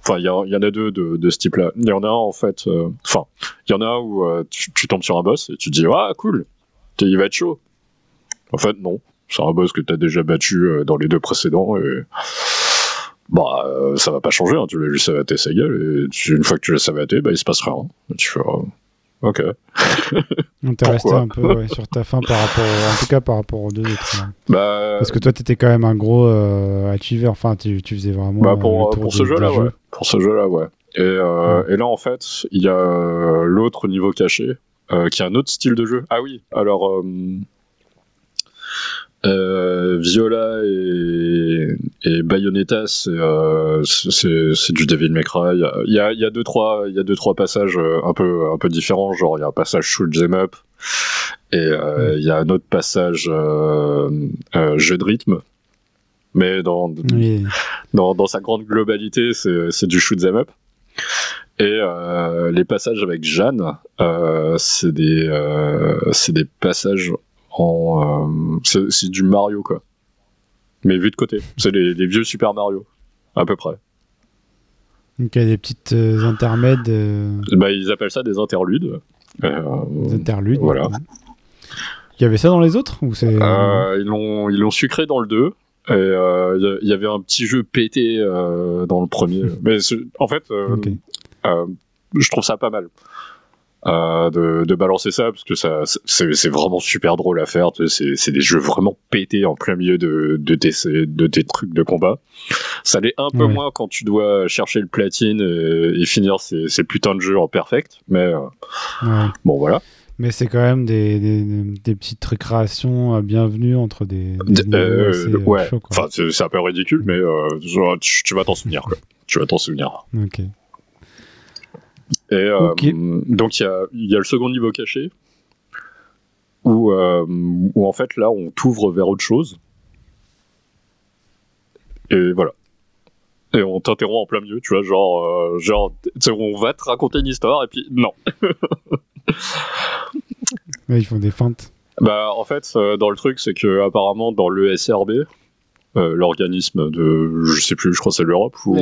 Enfin, il y, en a deux de, ce type-là. Il y en a un, en fait. Enfin, il y en a un où tu, tu, tombes sur un boss et tu te dis, ah, cool, il va être chaud. En fait, non c'est un boss que tu as déjà battu euh, dans les deux précédents et bah euh, ça va pas changer hein. tu l'as juste savater sa gueule et une fois que tu l'as savaté bah il se passe rien. Tu fais oh, ok. On t'est resté un peu sur ta fin par rapport en tout cas par rapport aux deux autres hein. bah, parce que toi t'étais quand même un gros euh, achiever enfin tu, tu, faisais vraiment bah, pour, pour ce jeu là ouais. Pour ce jeu là ouais. Et, euh, et là en fait il y a l'autre niveau caché qui est un autre style de jeu. Ah oui alors Euh, Viola et, et Bayonetta, c'est euh, du Devil May Cry. Il y a, il y a deux trois, il y a deux trois passages un peu un peu différents. Genre il y a un passage shoot them up et euh, il y a un autre passage euh, jeu de rythme. Mais dans, dans, dans sa grande globalité, c'est du shoot them up. Et les passages avec Jeanne, c'est des, euh, des passages en. Euh, c'est du Mario, quoi. Mais vu de côté. C'est les, les, vieux Super Mario, à peu près. Donc il y a des petites euh, intermèdes. Bah, ils appellent ça des interludes. des interludes. Voilà. Il y avait ça dans les autres ou c'est... ils l'ont sucré dans le 2. Et il y, avait un petit jeu pété dans le premier. Mais en fait, euh, je trouve ça pas mal. Euh, de, balancer ça parce que ça c'est vraiment super drôle à faire c'est des jeux vraiment pétés en plein milieu de, de, tes, de tes trucs de combat. Ça l'est un peu moins quand tu dois chercher le platine et, finir ces, ces, putains de jeux en perfect mais euh, bon voilà. Mais c'est quand même des, des, petites récréations bienvenues entre des, ouais. enfin c'est un peu ridicule mais tu, tu, vas t'en souvenir quoi. Tu vas t'en souvenir. Ok et euh, donc il y a, y a, le second niveau caché où, euh, où en fait là on t'ouvre vers autre chose. Et voilà. Et on t'interrompt en plein milieu, tu vois, genre, euh, genre, on va te raconter une histoire et puis non. ils font des feintes. Bah en fait, dans le truc, c'est que apparemment dans l'ESRB, l'organisme de, je sais plus, je crois c'est l'Europe ou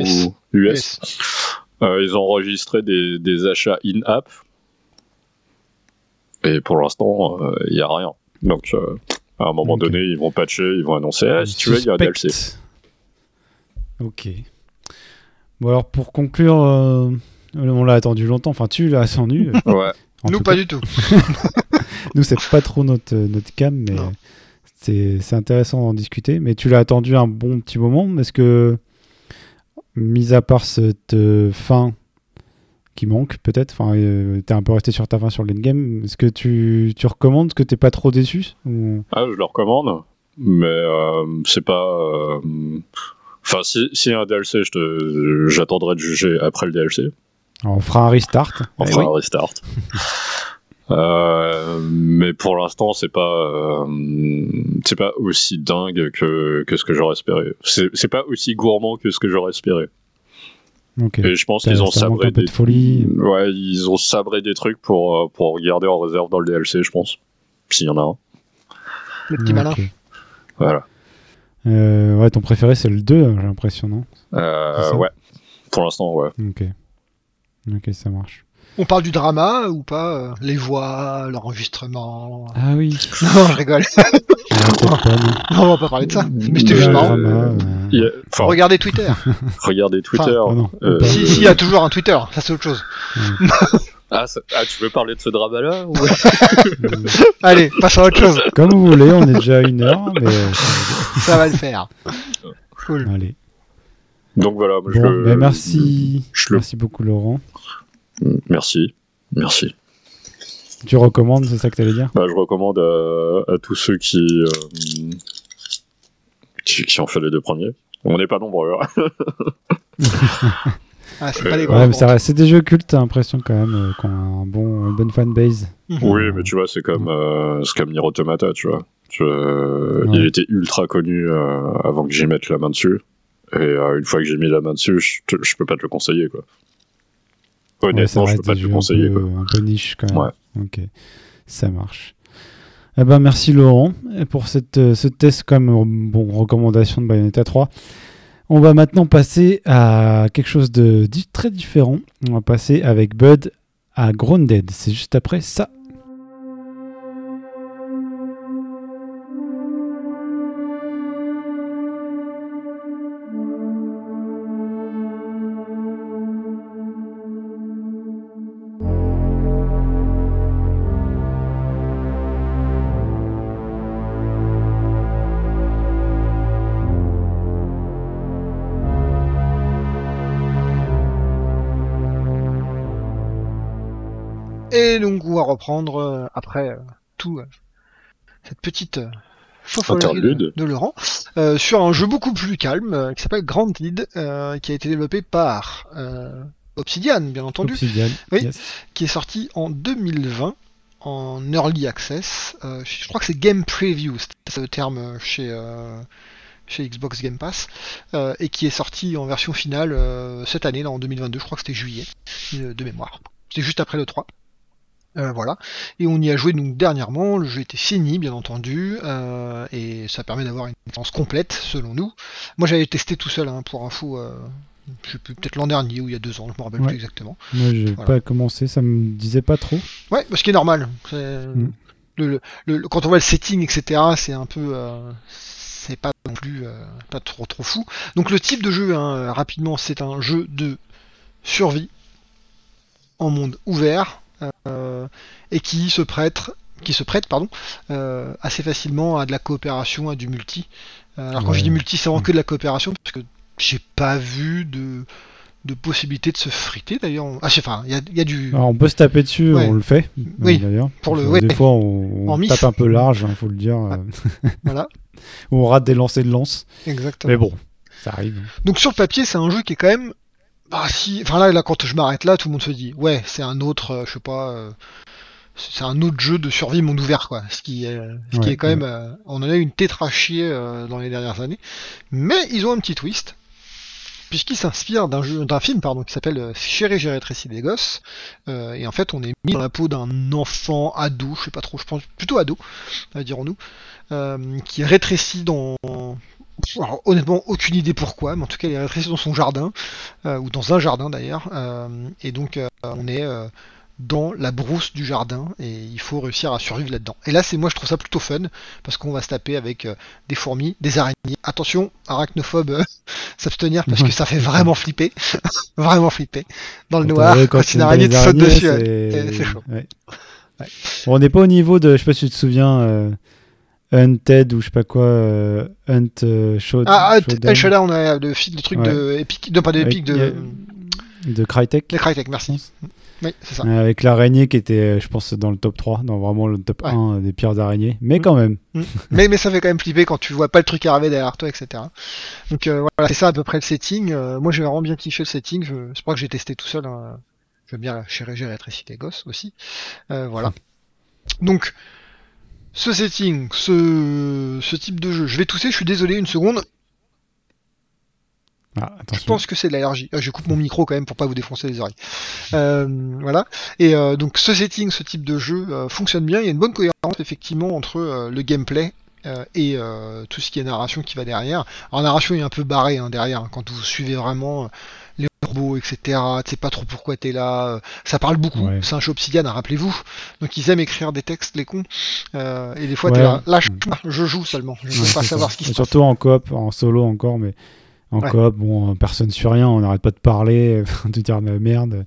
US. Euh, ils ont enregistré des, achats in-app. Et pour l'instant, il euh, n'y a rien. Donc, euh, à un moment donné, ils vont patcher, ils vont annoncer ah, si tu veux, il y a un DLC. Ok. Bon, alors pour conclure, on l'a attendu longtemps. Enfin, tu l'as attendu. ouais. Nous, pas du tout. Nous, c'est pas trop notre, notre cam, mais c'est intéressant d'en discuter. Mais tu l'as attendu un bon petit moment. Est-ce que mis à part cette euh, fin qui manque peut-être, enfin, euh, t'es un peu resté sur ta fin sur l'endgame, est-ce que tu, tu recommandes, que t'es pas trop déçu Ah, je le recommande, mais euh, c'est pas... Enfin, si, si un DLC, j'attendrai de juger après le DLC. on fera un restart. On fera eh un restart. Euh, mais pour l'instant, c'est pas euh, c'est pas aussi dingue que, que ce que j'aurais espéré. C'est pas aussi gourmand que ce que j'aurais espéré. Et je pense qu'ils ont sabré des folie. Ouais, ils ont sabré des trucs pour euh, pour regarder en réserve dans le DLC, je pense, s'il y en a un. Le petit malin. Voilà. ouais, ton préféré c'est le 2, j'ai l'impression, non? Ouais. Pour l'instant, ouais. Ok. Ok, ça marche. On parle du drama ou pas euh, Les voix, l'enregistrement? Ah oui. Non, je rigole. non, on va pas parler de ça. Mais c'était juste marrant. Regardez Twitter. Regardez Twitter. Euh, si, si, il y a toujours un Twitter, ça c'est autre chose. ah, ah, tu veux parler de ce drama-là Allez, passons à autre chose. Comme vous voulez, on est déjà à une heure, mais... ça va le faire. Cool. Allez. Donc voilà, je ben merci. merci beaucoup Laurent. Merci, merci. Tu recommandes, c'est ça que tu allais dire bah, Je recommande à, tous ceux euh, qui, qui, ont fait les deux premiers. On n'est pas nombreux. Hein. ah, c'est des jeux cultes, t'as l'impression quand même euh, qu'on a un bon, une bonne fanbase. oui, mais tu vois, c'est comme, euh, comme Nier Automata, tu vois. Il était ultra connu avant que j'y mette la main dessus. Et une fois que j'ai mis la main dessus, je, je peux pas te le conseiller, quoi. Honnêtement, je peux pas te conseiller. Un peu, un peu niche quand même. Ok, ça marche. Eh ben, merci Laurent pour cette, euh, ce test comme bon, recommandation de Bayonetta 3. On va maintenant passer à quelque chose de très différent. On va passer avec Bud à Grounded. C'est juste après ça. On va reprendre euh, après euh, tout euh, cette petite de, de Laurent, euh, sur un jeu beaucoup plus calme euh, qui s'appelle Granted, euh, qui a été développé par Obsidian, bien entendu, Obsidian, oui, qui est sorti en 2020 en early access. je crois que c'est Game Preview, c'est le terme chez chez Xbox Game Pass, et qui est sorti en version finale cette année, là, en 2022, je crois que c'était juillet, de mémoire. C'était juste après le 3. Euh, voilà. Et on y a joué donc dernièrement, le jeu était fini bien entendu, euh, et ça permet d'avoir une expérience complète selon nous. Moi j'avais testé tout seul hein, pour info, euh, je peut-être l'an dernier ou il y a deux ans, je me rappelle plus exactement. Moi j'ai pas commencé, ça me disait pas trop. Ouais, ce qui est normal. Mm. Le, le, quand on voit le setting, etc., c'est un peu. c'est pas non plus pas trop trop fou. Donc le type de jeu, hein, rapidement, c'est un jeu de survie en monde ouvert euh, et qui se prête qui se prête pardon, euh, assez facilement à de la coopération, à du multi. Euh, alors quand je dis multi, c'est vraiment que de la coopération, parce que j'ai pas vu de, de possibilité de se friter d'ailleurs. Ah, enfin, il y a, du. on peut se taper dessus, on le fait. Oui. D'ailleurs. Pour le. Des fois, on, tape un peu large, il hein, faut le dire. voilà. Ou on rate des lancers de lance. Exactement. Mais bon, ça arrive. Donc sur le papier, c'est un jeu qui est quand même bah si, enfin là, là quand je m'arrête là, tout le monde se dit, ouais, c'est un autre, euh, je sais pas, euh, c'est un autre jeu de survie monde ouvert quoi. Ce qui est, ce qui est quand même, euh, on en a eu une tétrachie dans les dernières années, mais ils ont un petit twist puisqu'ils s'inspirent d'un jeu, d'un film pardon qui s'appelle Chéri j'ai rétréci des gosses, et en fait on est mis dans la peau d'un enfant ado, je sais pas trop, je pense plutôt ado, dirons-nous, qui est rétréci dans alors, honnêtement, aucune idée pourquoi, mais en tout cas, il est rétréci dans son jardin, euh, ou dans un jardin d'ailleurs, euh, et donc euh, on est dans la brousse du jardin, et il faut réussir à survivre là-dedans. Et là, c'est moi, je trouve ça plutôt fun, parce qu'on va se taper avec des fourmis, des araignées. Attention, arachnophobe, s'abstenir, parce que ça fait vraiment flipper, vraiment flipper. Dans le noir, quand, une araignée te saute dessus, c'est chaud. on n'est pas au niveau de, je sais pas si tu te souviens Hunted ou je sais pas quoi, euh, Hunt euh, Show. Ah, Hunt Showdown, on a le, le truc de Epic, non pas de Epic, de. De Crytek. De Crytek, merci. Oui, c'est ça. Avec l'araignée qui était, je pense, dans le top 3, dans vraiment le top 1 des pires araignées, mais quand même. Mm. mais, mais ça fait quand même flipper quand tu vois pas le truc arriver derrière toi, etc. Donc euh, voilà, c'est ça à peu près le setting. moi j'ai vraiment bien kiffé le setting, je, je crois que j'ai testé tout seul. Hein. J'aime bien la chérie rétrécir les gosses aussi. voilà. Donc, ce setting, ce, ce type de jeu. Je vais tousser, je suis désolé, une seconde. Ah, je pense que c'est de l'allergie. Ah, je coupe mon micro quand même pour pas vous défoncer les oreilles. Euh, voilà. Et euh, donc ce setting, ce type de jeu euh, fonctionne bien. Il y a une bonne cohérence effectivement entre le gameplay et tout ce qui est narration qui va derrière. Alors narration est un peu barré hein, derrière hein, quand vous suivez vraiment les robots, etc. Tu sais pas trop pourquoi t'es là. Ça parle beaucoup. C'est un Obsidian, rappelez-vous. Donc ils aiment écrire des textes, les cons. Euh, et des fois, t'es là, lâche, je joue seulement. Je veux pas savoir ce qui se passe. Surtout en coop, en solo encore, mais en coop, bon, personne sur rien, on n'arrête pas de parler, de dire de la merde.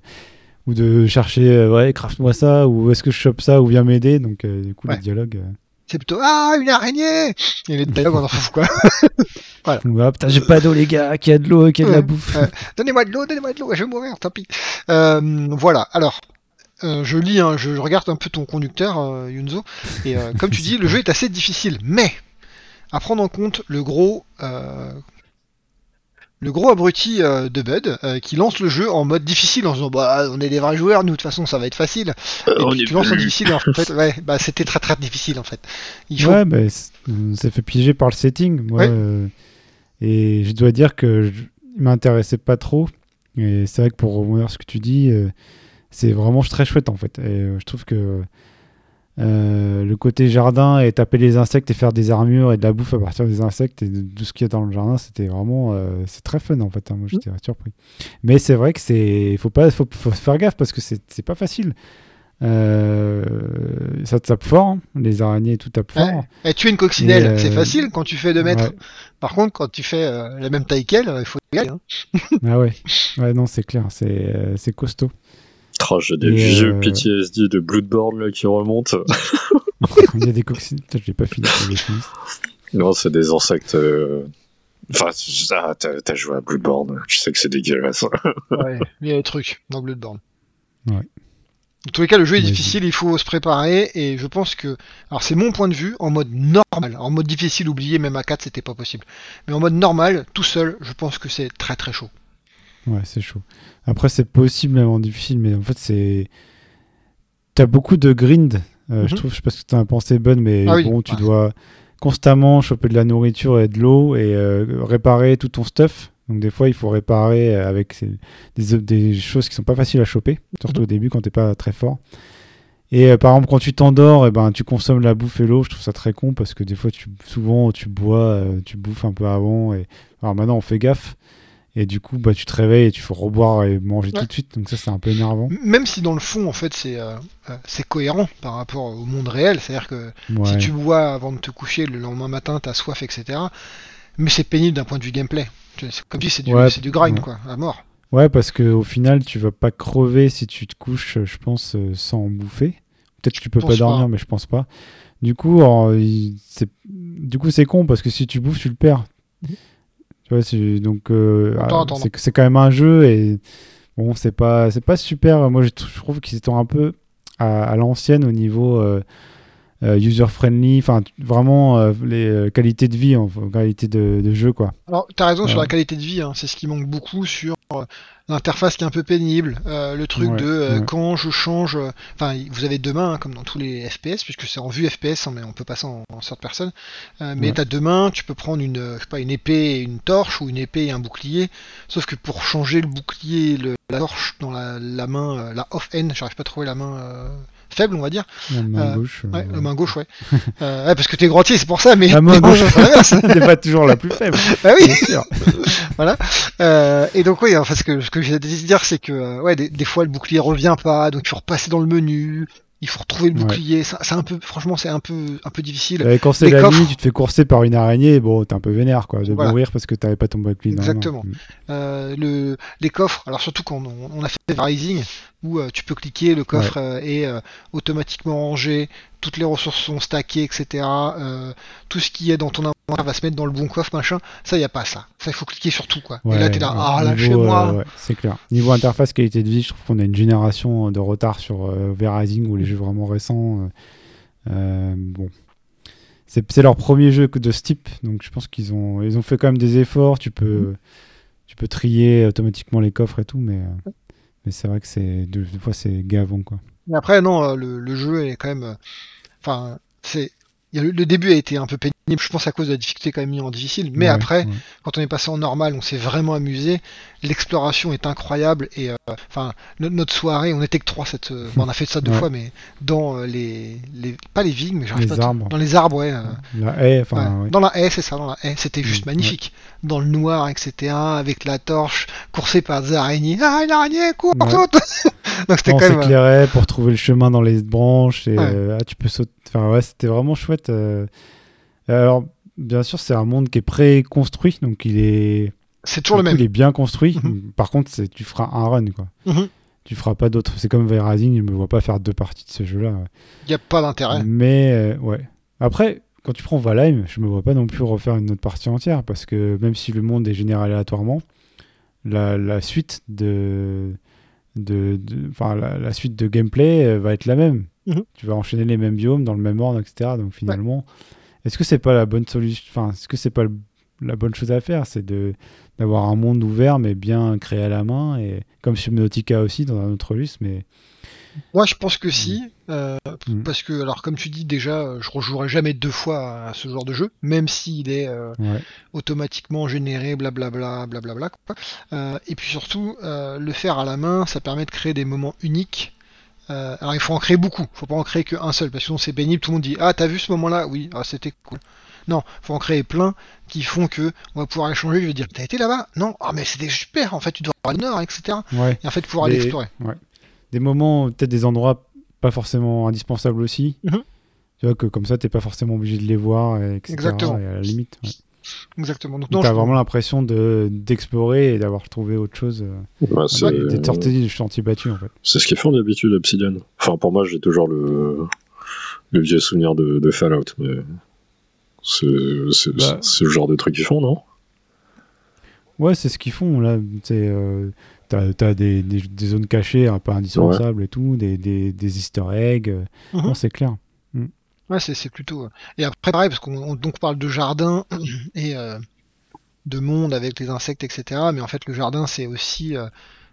Ou de chercher, euh, ouais, craft-moi ça, ou est-ce que je chope ça, ou viens m'aider. Donc, euh, du coup, le dialogue. C'est plutôt Ah, une araignée Et les dialogues, on en fout quoi. voilà. putain, j'ai pas d'eau, les gars, qui a de l'eau, qui a de la bouffe. donnez-moi de l'eau, donnez-moi de l'eau, je vais mourir, tant pis. Euh, voilà, alors. Euh, je lis, hein, je regarde un peu ton conducteur, euh, Yunzo, et comme tu dis, le jeu est assez difficile, mais à prendre en compte le gros le gros abruti euh, de Bud euh, qui lance le jeu en mode difficile en se disant bah on est des vrais joueurs nous de toute façon ça va être facile. Euh, et puis tu lances en difficile en fait ouais bah c'était très très difficile en fait. Il ouais bah, on s'est fait piéger par le setting moi et je dois dire que je, m'intéressait pas trop. Et c'est vrai que pour revenir ce que tu dis c'est vraiment très chouette en fait. Et je trouve que euh, le côté jardin et taper les insectes et faire des armures et de la bouffe à partir des insectes et de tout ce qu'il y a dans le jardin, c'était vraiment euh, c'est très fun en fait. Hein. moi j'étais surpris. Mais c'est vrai que c'est faut pas faut, faut faire gaffe parce que c'est pas facile. Euh, ça tape fort, hein. les araignées tout tape fort. Et tuer une coccinelle, c'est facile quand tu fais 2 mètres. Par contre, quand tu fais la même taille qu'elle, il faut y aller. Hein. ah ouais, ouais non c'est clair, c'est costaud. Oh, j'ai des vieux euh, PTSD de Bloodborne là, qui remontent. Il y a des coccinelles, je l'ai pas fini. Non, c'est des insectes. Euh, enfin, ah, t'as joué à Bloodborne, je sais que c'est dégueulasse. ouais, il y a des trucs dans Bloodborne. Ouais. Dans tous les cas, le jeu est difficile, il faut se préparer, et je pense que, alors c'est mon point de vue, en mode normal, en mode difficile, oublié, même à 4 c'était pas possible, mais en mode normal, tout seul, je pense que c'est très très chaud. Ouais, c'est chaud. Après, c'est possible même en difficile, mais en fait, c'est. T'as beaucoup de grind, euh, je mhm. trouve, je sais pas ce que t'en as pensé, bonne, mais ah bon, tu dois constamment choper de la nourriture et de l'eau et euh, réparer tout ton stuff. Donc des fois, il faut réparer avec des, des, choses qui sont pas faciles à choper, surtout au début quand t'es pas très fort. Et euh, par exemple, quand tu t'endors, et eh ben, tu consommes la bouffe et l'eau. Je trouve ça très con parce que des fois, tu, souvent, tu bois, euh, tu bouffes un peu avant. Et... Alors maintenant, on fait gaffe. Et du coup, bah, tu te réveilles et tu faut reboire et manger tout de suite. Donc ça, c'est un peu énervant. Même si dans le fond, en fait, c'est euh, c'est cohérent par rapport au monde réel. C'est-à-dire que si tu bois avant de te coucher, le lendemain matin, tu as soif, etc. Mais c'est pénible d'un point de vue gameplay. Comme si c'est du, du grind, quoi, à mort. Ouais, parce qu'au final, tu vas pas crever si tu te couches, je pense, euh, sans bouffer. Peut-être que tu peux pas dormir, mais je pense pas. Du coup, c'est du coup, c'est con parce que si tu bouffes, tu le perds. Tu vois, donc euh, ah, c'est quand même un jeu et bon, c'est pas c'est pas super. Moi, je, trouve qu'ils étaient un peu à, l'ancienne au niveau euh, euh, user-friendly, enfin vraiment euh, les qualités de vie, en qualité de, de, jeu quoi. Alors tu as raison sur la qualité de vie, hein. c'est ce qui manque beaucoup sur l'interface qui est un peu pénible, le truc de quand je change, enfin vous avez deux mains hein, comme dans tous les FPS puisque c'est en vue FPS, hein, mais on peut passer en, en sorte personne. mais tu as deux mains, tu peux prendre une, je sais pas, une épée et une torche ou une épée et un bouclier. Sauf que pour changer le bouclier, le, la torche dans la, la main, la off N, j'arrive pas à trouver la main faible, on va dire. La main euh, gauche. Ouais, la main gauche, ouais. euh, ouais parce que t'es grotier, c'est pour ça, mais. La main gauche, n'est pas toujours la plus faible. Ah oui. Sûr. voilà. Euh, et donc, oui, enfin, ce que, ce que j'ai dit dire, c'est que, euh, ouais, des, des, fois, le bouclier revient pas, donc il faut repasser dans le menu il faut retrouver le bouclier. C'est un peu, franchement, c'est un peu, un peu difficile. Et quand c'est la nuit, tu te fais courser par une araignée, bon, t'es un peu vénère, quoi, de mourir parce que t'avais pas ton bouclier. Exactement. Mm. Euh, le, les coffres, alors surtout quand on, a fait Rising, où euh, tu peux cliquer, le coffre euh, est automatiquement rangé, toutes les ressources sont stackées, etc. tout ce qui est dans ton inventaire va se mettre dans le bon coffre, machin. Ça, y a pas ça. Ça, il faut cliquer sur tout, quoi. et là, t'es là, ah, là, chez moi. c'est clair. Niveau interface, qualité de vie, je trouve qu'on a une génération de retard sur V-Rising ou les jeux vraiment récents. bon. C'est leur premier jeu de ce type, donc je pense qu'ils ont, ils ont fait quand même des efforts. Tu peux, tu peux trier automatiquement les coffres et tout, mais mais c'est vrai que c'est deux, fois c'est gavant quoi. Mais après non, euh, le, le, jeu est quand même, euh, enfin c'est le, début a été un peu pénible, je pense à cause de la difficulté quand même mis en difficile, mais après, quand on est passé en normal, on s'est vraiment amusé, l'exploration est incroyable, et euh, enfin, notre soirée, on était que trois, cette, euh, on a fait ça deux fois, mais dans euh, les, les, pas les vignes, mais j'arrive pas arbres. dans les arbres, ouais. La haie, enfin, Dans la haie, c'est ça, dans la haie, c'était juste mm, magnifique. Dans le noir, etc., avec la torche, coursé par des araignées, ah, une araignée, cours, Donc c'était quand même. s'éclairait pour trouver le chemin dans les branches, et ah, tu peux sauter, enfin ouais, c'était vraiment chouette. Alors, bien sûr, c'est un monde qui est pré-construit, donc il est. C'est toujours le même. Il est bien construit. Mhm. Par contre, tu feras un run, quoi. Mhm. Tu feras pas d'autres. C'est comme Rising, je me vois pas faire deux parties de ce jeu-là. Il n'y a pas d'intérêt. Mais, euh, ouais. Après, quand tu prends Valheim, je me vois pas non plus refaire une autre partie entière, parce que même si le monde est généré aléatoirement, la, suite de. De, la, la, suite de gameplay euh, va être la même. Mhm. Tu vas enchaîner les mêmes biomes dans le même ordre, etc. Donc finalement, est-ce que c'est pas la bonne solution Enfin, est-ce que c'est pas la bonne chose à faire? C'est de d'avoir un monde ouvert mais bien créé à la main et comme Subnautica aussi dans un autre registre, mais moi, je pense que si, mm. euh, mm. parce que, alors, comme tu dis déjà, je rejouerai jamais deux fois à ce genre de jeu, même s'il est euh, automatiquement généré, blablabla, blablabla. Euh, et puis surtout, le faire à la main, ça permet de créer des moments uniques euh, alors il faut en créer beaucoup, faut pas en créer qu'un seul, parce que sinon c'est pénible, tout le monde dit Ah t'as vu ce moment là Oui, ah c'était cool. Non, faut en créer plein qui font que on va pouvoir échanger, je vais dire T'as été là-bas? Non, ah mais c'était super, en fait tu dois aller au nord, etc. Et en fait pouvoir aller explorer. Des moments, peut-être des endroits pas forcément indispensables aussi. Mhm. Tu vois que comme ça t'es pas forcément obligé de les voir, etc. Exactement. Et à la limite. Exactement. Donc, t'as vraiment l'impression de d'explorer et d'avoir trouvé autre chose. Euh, ouais, c'est d'être sorti du chantier battu en fait. C'est ce qu'ils font d'habitude Obsidian. Enfin pour moi j'ai toujours le le vieux souvenir de, de Fallout, mais c'est bah. le genre de truc qu'ils font non? Ouais, c'est ce qu'ils font là. C'est T'as as des, des, zones cachées un peu indispensables et tout, des, des, des easter eggs. Mhm. c'est clair. Ouais, c'est plutôt. Et après, pareil, parce qu'on donc parle de jardin et de monde avec les insectes, etc. Mais en fait, le jardin, c'est aussi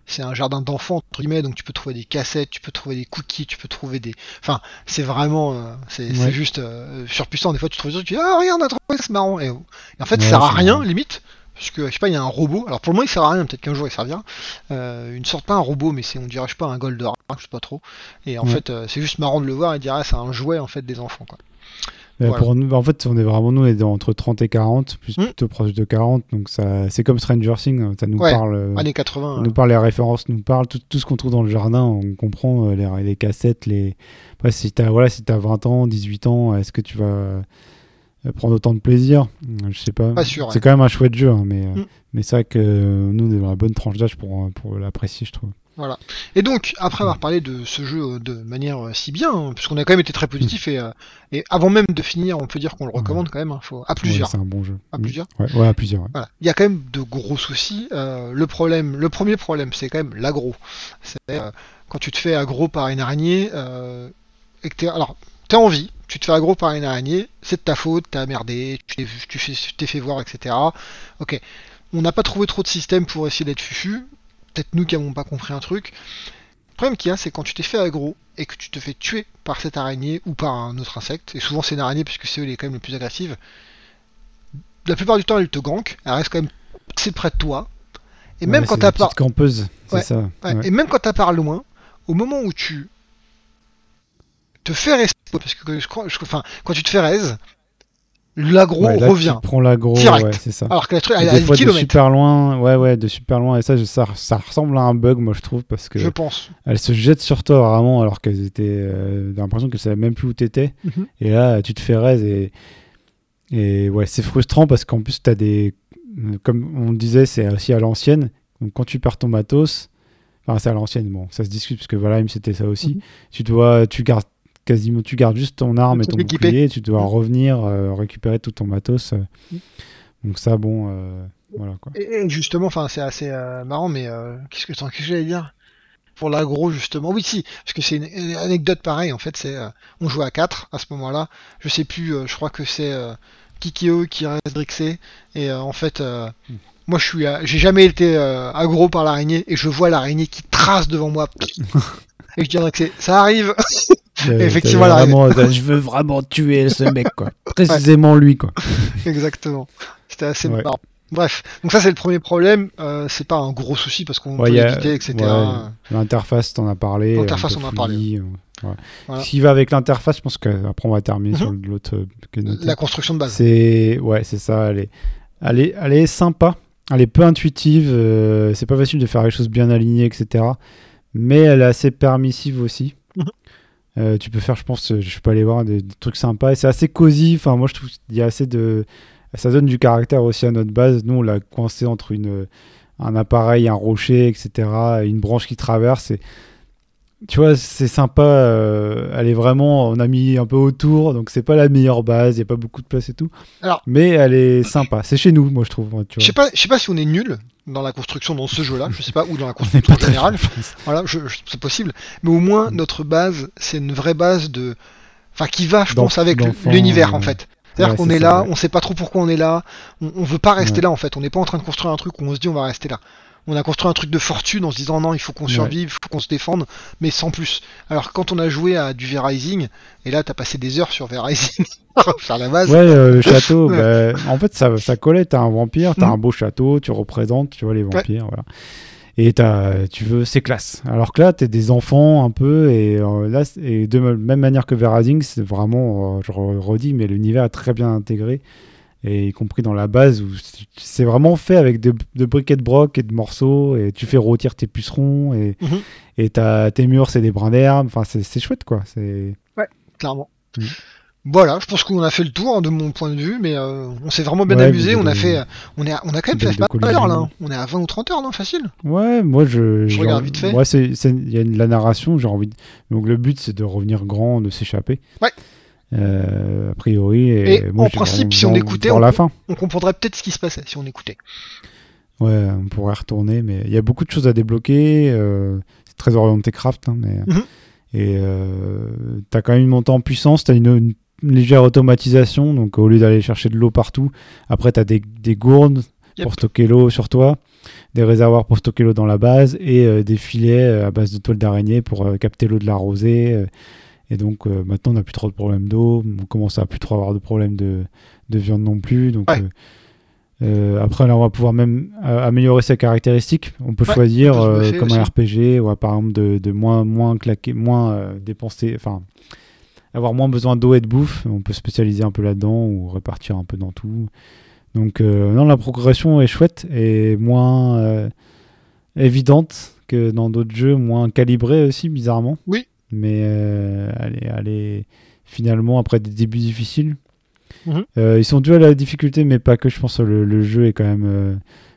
c'est un jardin d'enfants entre guillemets donc tu peux trouver des cassettes tu peux trouver des cookies tu peux trouver des enfin c'est vraiment euh, c'est juste euh, surpuissant des fois tu trouves des trucs tu dis ah regarde on a trouvé c'est marrant et, en fait ça sert à rien limite parce que je sais pas il y a un robot alors pour le moment il sert à rien peut-être qu'un jour il servira euh, une sorte pas un robot mais c'est on dirait je sais pas un golden je sais pas trop et en fait c'est juste marrant de le voir et dire ah c'est un jouet en fait des enfants quoi pour nous, en fait, on est vraiment nous, on est entre 30 et 40, plus hmm. plutôt proche de 40. Donc ça, c'est comme Stranger Things, ça nous parle. Euh, années 80. nous parle les références, nous parle tout, tout ce qu'on trouve dans le jardin. On comprend euh, les, les, cassettes, les. Après, si t'as voilà, si as 20 ans, 18 ans, est-ce que tu vas euh, prendre autant de plaisir Je sais pas. pas sûr, c'est quand même un chouette jeu, hein, mais hmm. mais c'est vrai que nous, on est dans la bonne tranche d'âge pour pour l'apprécier, je trouve. Voilà. Et donc, après avoir parlé de ce jeu euh, de manière euh, si bien, hein, puisqu'on a quand même été très positif, et, euh, et avant même de finir, on peut dire qu'on le recommande quand même, hein, faut, à plusieurs. c'est un bon jeu. À plusieurs Ouais, à plusieurs. Voilà. Il y a quand même de gros soucis. le problème, le premier problème, c'est quand même l'agro. C'est quand tu te fais agro par une araignée, et que t'es, alors, t'es en vie, tu te fais agro par une araignée, c'est de ta faute, t'as merdé, tu t'es fait voir, etc. Ok. On n'a pas trouvé trop de systèmes pour essayer d'être fufu peut-être nous qui n'avons pas compris un truc. Le problème qu'il y a, c'est quand tu t'es fait aggro et que tu te fais tuer par cette araignée ou par un autre insecte, et souvent c'est une araignée puisque c'est eux les quand même les plus agressives, la plupart du temps elle te gank, elle reste quand même assez près de toi. Et même quand t'as par... campeuse, c'est ça. Et même quand t'as par loin, au moment où tu te fais respawn, parce que je crois, enfin, quand tu te fais raise, l'agro revient. Tu prends l'agro, ouais, c'est ça. Alors que la truc, elle a de super loin, ouais, ouais, de super loin. Et ça, ça, ça, ressemble à un bug, moi, je trouve, parce que. Je pense. Elle se jette sur toi vraiment, alors qu'elles étaient. Euh, l'impression qu'elles savaient même plus où t'étais. Mhm. Et là, tu te fais raise et. Et ouais, c'est frustrant parce qu'en plus, t'as des. Comme on disait, c'est aussi à l'ancienne. Donc quand tu perds ton matos. Enfin, c'est à l'ancienne, bon, ça se discute parce que voilà, c'était ça aussi. Mhm. Tu dois, tu gardes quasiment tu gardes juste ton arme et ton bouclier, tu dois mm. revenir euh, récupérer tout ton matos. Euh. Mm. Donc ça, bon, euh, voilà quoi. Et, justement, enfin, c'est assez marrant, mais qu'est-ce que, que j'allais dire? Pour l'agro justement Oui, si, parce que c'est une, anecdote pareille. En fait, c'est on jouait à 4 à ce moment-là. Je sais plus, je crois que c'est Kikio qui reste Drixé et en fait. Mm. Moi, je suis, j'ai jamais été agro par l'araignée et je vois l'araignée qui trace devant moi. et je dirais que ça arrive. Effectivement, vraiment, je veux vraiment tuer ce mec, quoi. Précisément lui, quoi. Exactement. C'était assez marrant. Bref, donc ça c'est le premier problème. Euh, c'est pas un gros souci parce qu'on peut l'éviter, etc. L'interface, t'en as parlé. L'interface, on en a parlé. Euh, Ce qui va avec l'interface, je pense qu'après on va terminer sur mhm. l'autre. Euh, La construction de base. C'est ouais, c'est ça. Elle est... Elle, est... elle est sympa. Elle est peu intuitive. c'est pas facile de faire les choses bien alignées, etc. Mais elle est assez permissive aussi. Euh, tu peux faire, je pense, je peux aller voir des, trucs sympas. C'est assez cosy. Enfin, moi, je trouve qu'il y a assez de. Ça donne du caractère aussi à notre base. Nous, on l'a coincé entre une, un appareil, un rocher, etc. une branche qui traverse. Tu vois, c'est sympa. Euh, elle est vraiment, on a mis un peu autour, donc c'est pas la meilleure base, il n'y a pas beaucoup de place et tout. Alors, mais elle est sympa. C'est chez nous, moi je trouve. Je sais pas, je sais pas si on est nul dans la construction dans ce jeu-là, je sais pas, ou dans la construction générale. Voilà, c'est possible. Mais au moins mm. notre base, c'est une vraie base de, enfin qui va, je pense, avec l'univers en fait. C'est-à-dire qu'on est, là, on sait pas trop pourquoi on est là, on, on veut pas rester là en fait, on n'est pas en train de construire un truc où on se dit on va rester là on a construit un truc de fortune en se disant non, il faut qu'on survive, il faut qu'on se défende, mais sans plus. Alors quand on a joué à du V-Rising, et là t'as passé des heures sur V-Rising faire la base. Ouais, euh, le château, bah, en fait ça, ça collait, t'as un vampire, t'as un beau château, tu représentes, tu vois les vampires, voilà. Et as, tu veux, c'est classe. Alors que là, t'es des enfants un peu, et euh, là, et de même manière que V-Rising, c'est vraiment, euh, je redis, mais l'univers est très bien intégré et y compris dans la base où c'est vraiment fait avec de, briquets de broc et de morceaux et tu fais rôtir tes pucerons et mhm. et tes murs c'est des brins d'herbe. Enfin c'est chouette quoi. C'est ouais clairement. Mm. voilà je pense qu'on a fait le tour hein, de mon point de vue mais euh, on s'est vraiment bien amusé. on a fait on est on a quand même fait pas mal d'heures là hein. on est à 20 ou 30 heures non facile. Ouais moi je je regarde vite fait. moi c'est il y a la narration j'ai envie donc le but c'est de revenir grand de s'échapper. Ouais euh, a priori. Et, en principe, si on écoutait, on, on comprendrait peut-être ce qui se passait si on écoutait. Ouais, on pourrait retourner, mais il y a beaucoup de choses à débloquer. c'est très orienté craft, hein, mais. Mhm. Et tu as quand même une montée en puissance, tu as une, légère automatisation, donc au lieu d'aller chercher de l'eau partout, après tu as des, des gourdes pour stocker l'eau sur toi, des réservoirs pour stocker l'eau dans la base et des filets à base de toile d'araignée pour capter l'eau de la rosée. Et donc maintenant, on n'a plus trop de problèmes d'eau, on commence à plus trop avoir de problèmes de, de viande non plus. Donc, après, là, on va pouvoir même améliorer ses caractéristiques. On peut choisir, comme un RPG, ou par exemple de, de, moins, moins claquer, moins dépenser, enfin, avoir moins besoin d'eau et de bouffe. On peut spécialiser un peu là-dedans ou répartir un peu dans tout. Donc, non, la progression est chouette et moins évidente que dans d'autres jeux, moins calibrée aussi, bizarrement. Oui mais euh, allez, finalement, après des débuts difficiles, mhm. euh, ils sont dus à la difficulté, mais pas que. Je pense que le, jeu est quand même. Euh,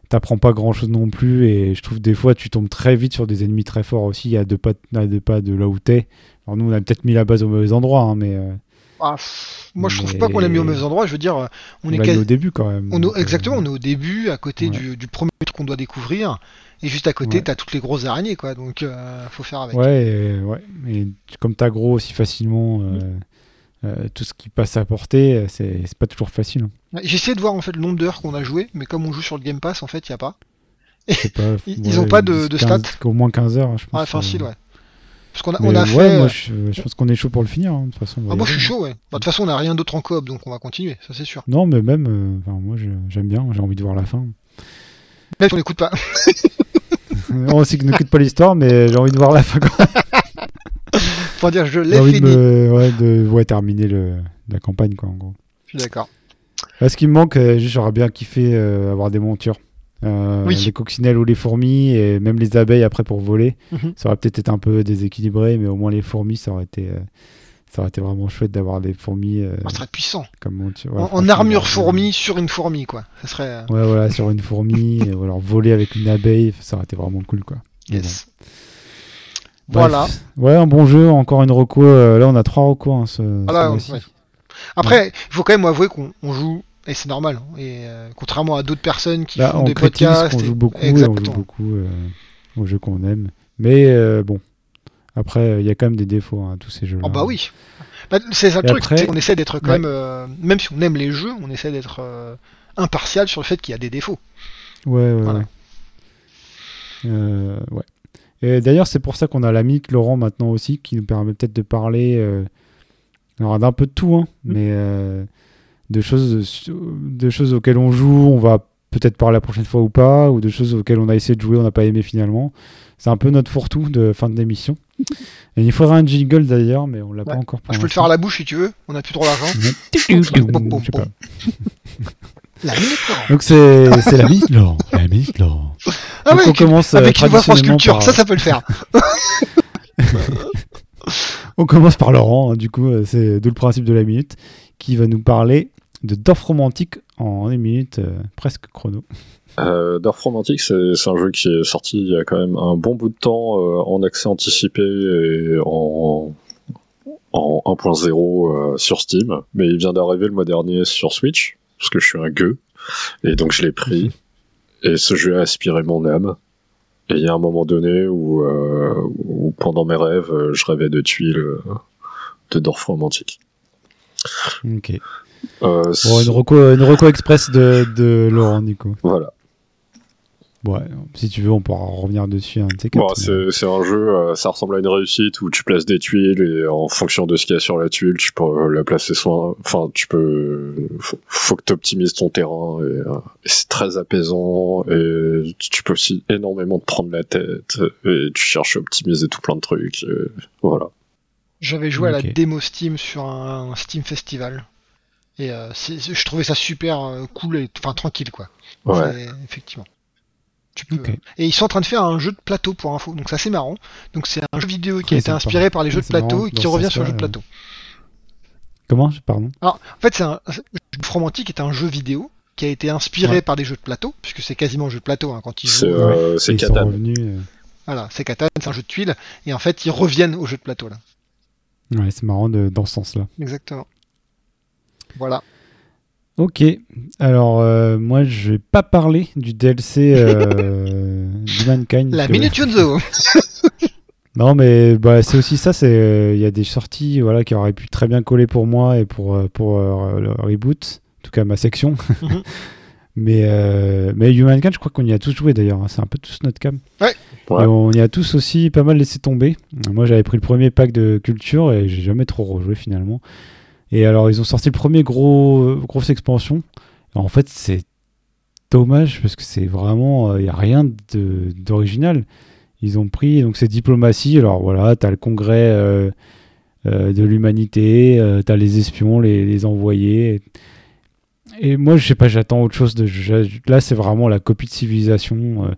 t'apprends pas grand chose non plus, et je trouve des fois tu tombes très vite sur des ennemis très forts aussi, à deux pas, à deux pas de là où t'es. Alors nous, on a peut-être mis la base au mauvais endroit, hein, mais. Ah, moi, je trouve pas qu'on l'a mis au mauvais endroit. Je veux dire, on, est au début quand même. On exactement, on est au début, à côté du, du, premier qu'on doit découvrir. Et juste à côté, t'as toutes les grosses araignées, quoi. Donc, euh, faut faire avec. Ouais, et, ouais. Et comme t'as gros aussi facilement, euh, euh, tout ce qui passe à portée, c'est pas toujours facile. Hein. J'ai essayé de voir en fait le nombre d'heures qu'on a joué, mais comme on joue sur le Game Pass, en fait, il y a pas. pas ils, ont pas de, de stats. Au moins 15 heures, je pense. Ah, facile, ouais. Parce qu'on a, on a fait. Ouais, moi, je, pense qu'on est chaud pour le finir. Hein, de toute façon, ah, moi, je suis chaud, ouais. Bah, de toute façon, on a rien d'autre en coop, donc on va continuer, ça c'est sûr. Non, mais même, moi, j'aime bien, j'ai envie de voir la fin. Même si on n'écoute pas. on sait que ne quitte pas l'histoire, mais j'ai envie de voir la fin. Pour dire, je l'ai fini. De, ouais, de ouais, terminer le, la campagne, quoi, en gros. Je suis d'accord. Ce qui me manque, euh, j'aurais bien kiffé euh, avoir des montures. Euh, oui. Les coccinelles ou les fourmis, et même les abeilles après pour voler. Mhm. Ça aurait peut-être été un peu déséquilibré, mais au moins les fourmis, ça aurait été. Ça aurait été vraiment chouette d'avoir des fourmis. Euh, ça serait puissant. Comme en, armure fourmi sur une fourmi, quoi. Ça serait. Euh, ouais, voilà, sur une fourmi, ou alors voler avec une abeille, ça aurait été vraiment cool, quoi. Yes. Voilà. Ouais, un bon jeu, encore une reco. Euh, là, on a trois recos. Hein, ce, voilà, Après, il faut quand même avouer qu'on joue, et c'est normal. Hein, et contrairement à d'autres personnes qui bah, font des podcasts. On joue beaucoup, et on joue beaucoup aux jeux qu'on aime. Mais bon, après, il y a quand même des défauts à hein, tous ces jeux-là. Oh bah oui. Bah, c'est ça le truc, on essaie d'être quand même, euh, même si on aime les jeux, on essaie d'être euh, impartial sur le fait qu'il y a des défauts. Ouais, ouais. Ouais. Euh, ouais. Et d'ailleurs, c'est pour ça qu'on a l'ami Laurent maintenant aussi, qui nous permet peut-être de parler d'un peu de tout, hein, mm. mais de choses, de choses auxquelles on joue, on va peut-être parler la prochaine fois ou pas, ou de choses auxquelles on a essayé de jouer, on n'a pas aimé finalement. C'est un peu notre fourre-tout de fin de l'émission. Et il faudra un jingle d'ailleurs, mais on l'a pas encore. Je peux le faire à la bouche si tu veux. On a plus trop d'argent. la Donc c'est c'est la minute Laurent. La minute Laurent. Ah Donc on commence avec une voix France Culture. Ça, ça peut le faire. on commence par Laurent. Hein, du coup, euh, c'est d'où le principe de la minute, qui va nous parler de Dorf romantique en une minute euh, presque chrono. Euh, Dorf Romantique, c'est un jeu qui est sorti il y a quand même un bon bout de temps euh, en accès anticipé et en, en 1.0 euh, sur Steam, mais il vient d'arriver le mois dernier sur Switch, parce que je suis un gueux, et donc je l'ai pris, et ce jeu a aspiré mon âme. Et il y a un moment donné où, où pendant mes rêves, je rêvais de tuiles de Dorf Romantique. Ok. Euh, une, reco, une express de, de Laurent, coup. Voilà. Ouais, si tu veux, on pourra revenir dessus. Hein, c'est un jeu, euh, ça ressemble à une réussite où tu places des tuiles et en fonction de ce qu'il y a sur la tuile, tu peux euh, la placer soit. Enfin, tu peux. Faut, que tu optimises ton terrain et, c'est très apaisant et tu peux aussi énormément te prendre la tête et tu cherches à optimiser tout plein de trucs. voilà. J'avais joué à la démo Steam sur un Steam Festival. Et euh, je trouvais ça super euh, cool et enfin tranquille quoi. Ouais. Effectivement. Tu peux, Et ils sont en train de faire un jeu de plateau pour info, donc c'est assez marrant. Donc c'est un jeu vidéo qui a été inspiré par les jeux de plateau et qui revient sur le jeu de plateau. Comment? Pardon? Alors, en fait, c'est un Romantique est un jeu vidéo qui a été inspiré par des jeux de plateau, puisque c'est quasiment un jeu de plateau hein, quand ils jouent. Euh, c'est Catan. Voilà, c'est Catan, c'est un jeu de tuiles, et en fait, ils reviennent au jeu de plateau là. Ouais, c'est marrant de, dans ce sens-là. Exactement. Voilà. Ok, alors euh, moi je vais pas parler du DLC euh, du Mankind. La Minute Yunzo Non mais bah, c'est aussi ça, c'est euh, il y a des sorties voilà, qui auraient pu très bien coller pour moi et pour, pour le reboot, en tout cas ma section. Mhm. mais, mais Humankind, je crois qu'on y a tous joué d'ailleurs, hein. c'est un peu tous notre cam. Ouais. Et on y a tous aussi pas mal laissé tomber. Moi j'avais pris le premier pack de culture et j'ai jamais trop rejoué finalement. Et alors, ils ont sorti le premier gros, grosse expansion. en fait, c'est dommage parce que c'est vraiment. Il euh, n'y a rien d'original. Ils ont pris. Donc, c'est diplomatie. Alors voilà, tu as le congrès euh, euh, de l'humanité, tu as les espions, les envoyés. Et, moi, je sais pas, j'attends autre chose. De, là, c'est vraiment la copie de civilisation.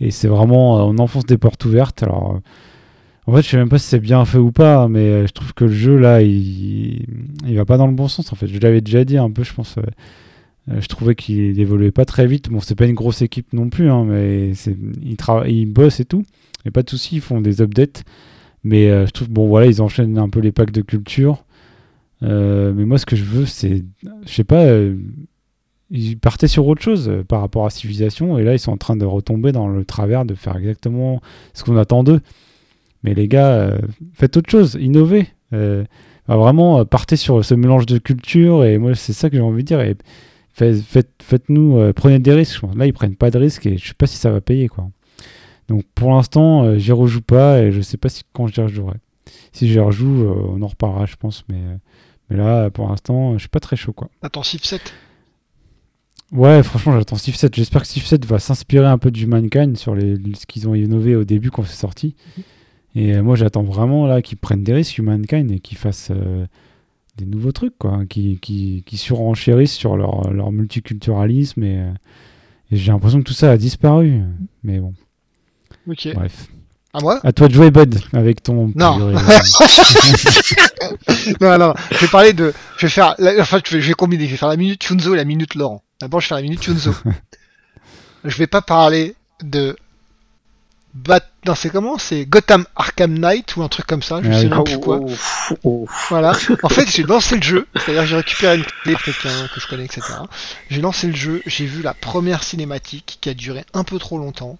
et c'est vraiment. on enfonce des portes ouvertes. Alors. En fait, je sais même pas si c'est bien fait ou pas, mais euh, je trouve que le jeu là, il, il va pas dans le bon sens. En fait, je l'avais déjà dit un peu, je pense. Euh, euh, je trouvais qu'il évoluait pas très vite. Bon, c'est pas une grosse équipe non plus, hein, mais ils, ils bossent et tout. Et pas de soucis, ils font des updates. Mais je trouve, bon, voilà, ils enchaînent un peu les packs de culture. mais moi, ce que je veux, c'est, je sais pas, ils partaient sur autre chose par rapport à Civilisation, et là, ils sont en train de retomber dans le travers de faire exactement ce qu'on attend d'eux. Mais les gars, euh, faites autre chose, innovez. Euh, bah, vraiment, euh, partez sur ce mélange de culture. Et moi, c'est ça que j'ai envie de dire. Et faites, nous prenez des risques. Là, ils prennent pas de risques et je sais pas si ça va payer. quoi. Donc pour l'instant, j'y rejoue pas et je sais pas si quand j'y rejouerai. Si j'y rejoue, on en reparlera, je pense. Mais, mais là, pour l'instant, je suis pas très chaud. quoi. Attends, Civ 7 Ouais, franchement, j'attends Civ 7. J'espère que Civ 7 va s'inspirer un peu du Mankind sur les, ce qu'ils ont innové au début quand c'est sorti. Mhm. Et euh, moi, j'attends vraiment là qu'ils prennent des risques, Humankind, et qu'ils fassent euh, des nouveaux trucs, quoi, hein, qui, qui, qui surenchérissent sur leur, leur multiculturalisme. Et, euh, et j'ai l'impression que tout ça a disparu. Mais bon. Ok. Bref. À moi? À toi de jouer, Bud, avec ton. Non. non, non. Je vais parler de. Je vais faire. Enfin, je vais combiner. Je vais faire la minute Chunzo et la minute Laurent. D'abord, je vais faire la minute Chunzo. je vais pas parler de Bat... Non, c'est comment? C'est Gotham Arkham Knight ou un truc comme ça, je sais même plus quoi. Voilà. En fait, j'ai lancé le jeu, c'est-à-dire j'ai récupéré une clé de quelqu'un que je connais, etc. J'ai lancé le jeu, j'ai vu la première cinématique qui a duré un peu trop longtemps.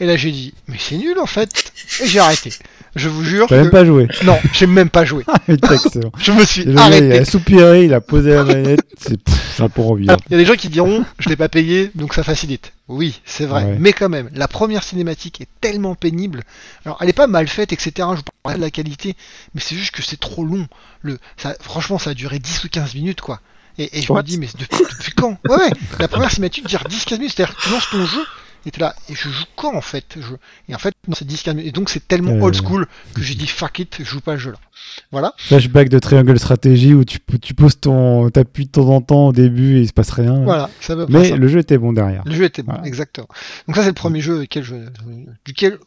Et là, j'ai dit, mais c'est nul en fait. Et j'ai arrêté. Je vous jure. T'as même pas joué. Non, j'ai même pas joué. je me suis arrêté. il a soupiré, il a posé la manette. C'est pour envie. Il y a des gens qui diront, je l'ai pas payé, donc ça facilite. Oui, c'est vrai. Mais quand même, la première cinématique est tellement pénible. Alors, elle est pas mal faite, etc. Je vous parle de la qualité, mais c'est juste que c'est trop long. Le, ça, franchement, ça a duré 10 ou 15 minutes, quoi. Et, je me dis, mais depuis, depuis quand? Ouais, ouais. La première cinématique dure 10-15 minutes. C'est-à-dire que tu lances ton jeu, et là, et je joue quand en fait? Je... Et en fait, non, c'est 10 Et donc c'est tellement old euh. school que j'ai dit fuck it, je joue pas le jeu là. Voilà. Flashback de triangle stratégie où tu, tu poses ton. T'appuies de temps en temps au début et il se passe rien. Voilà, ça Mais le jeu était bon derrière. Le jeu était bon, exactement. Donc ça, c'est le premier jeu duquel je. Duquel.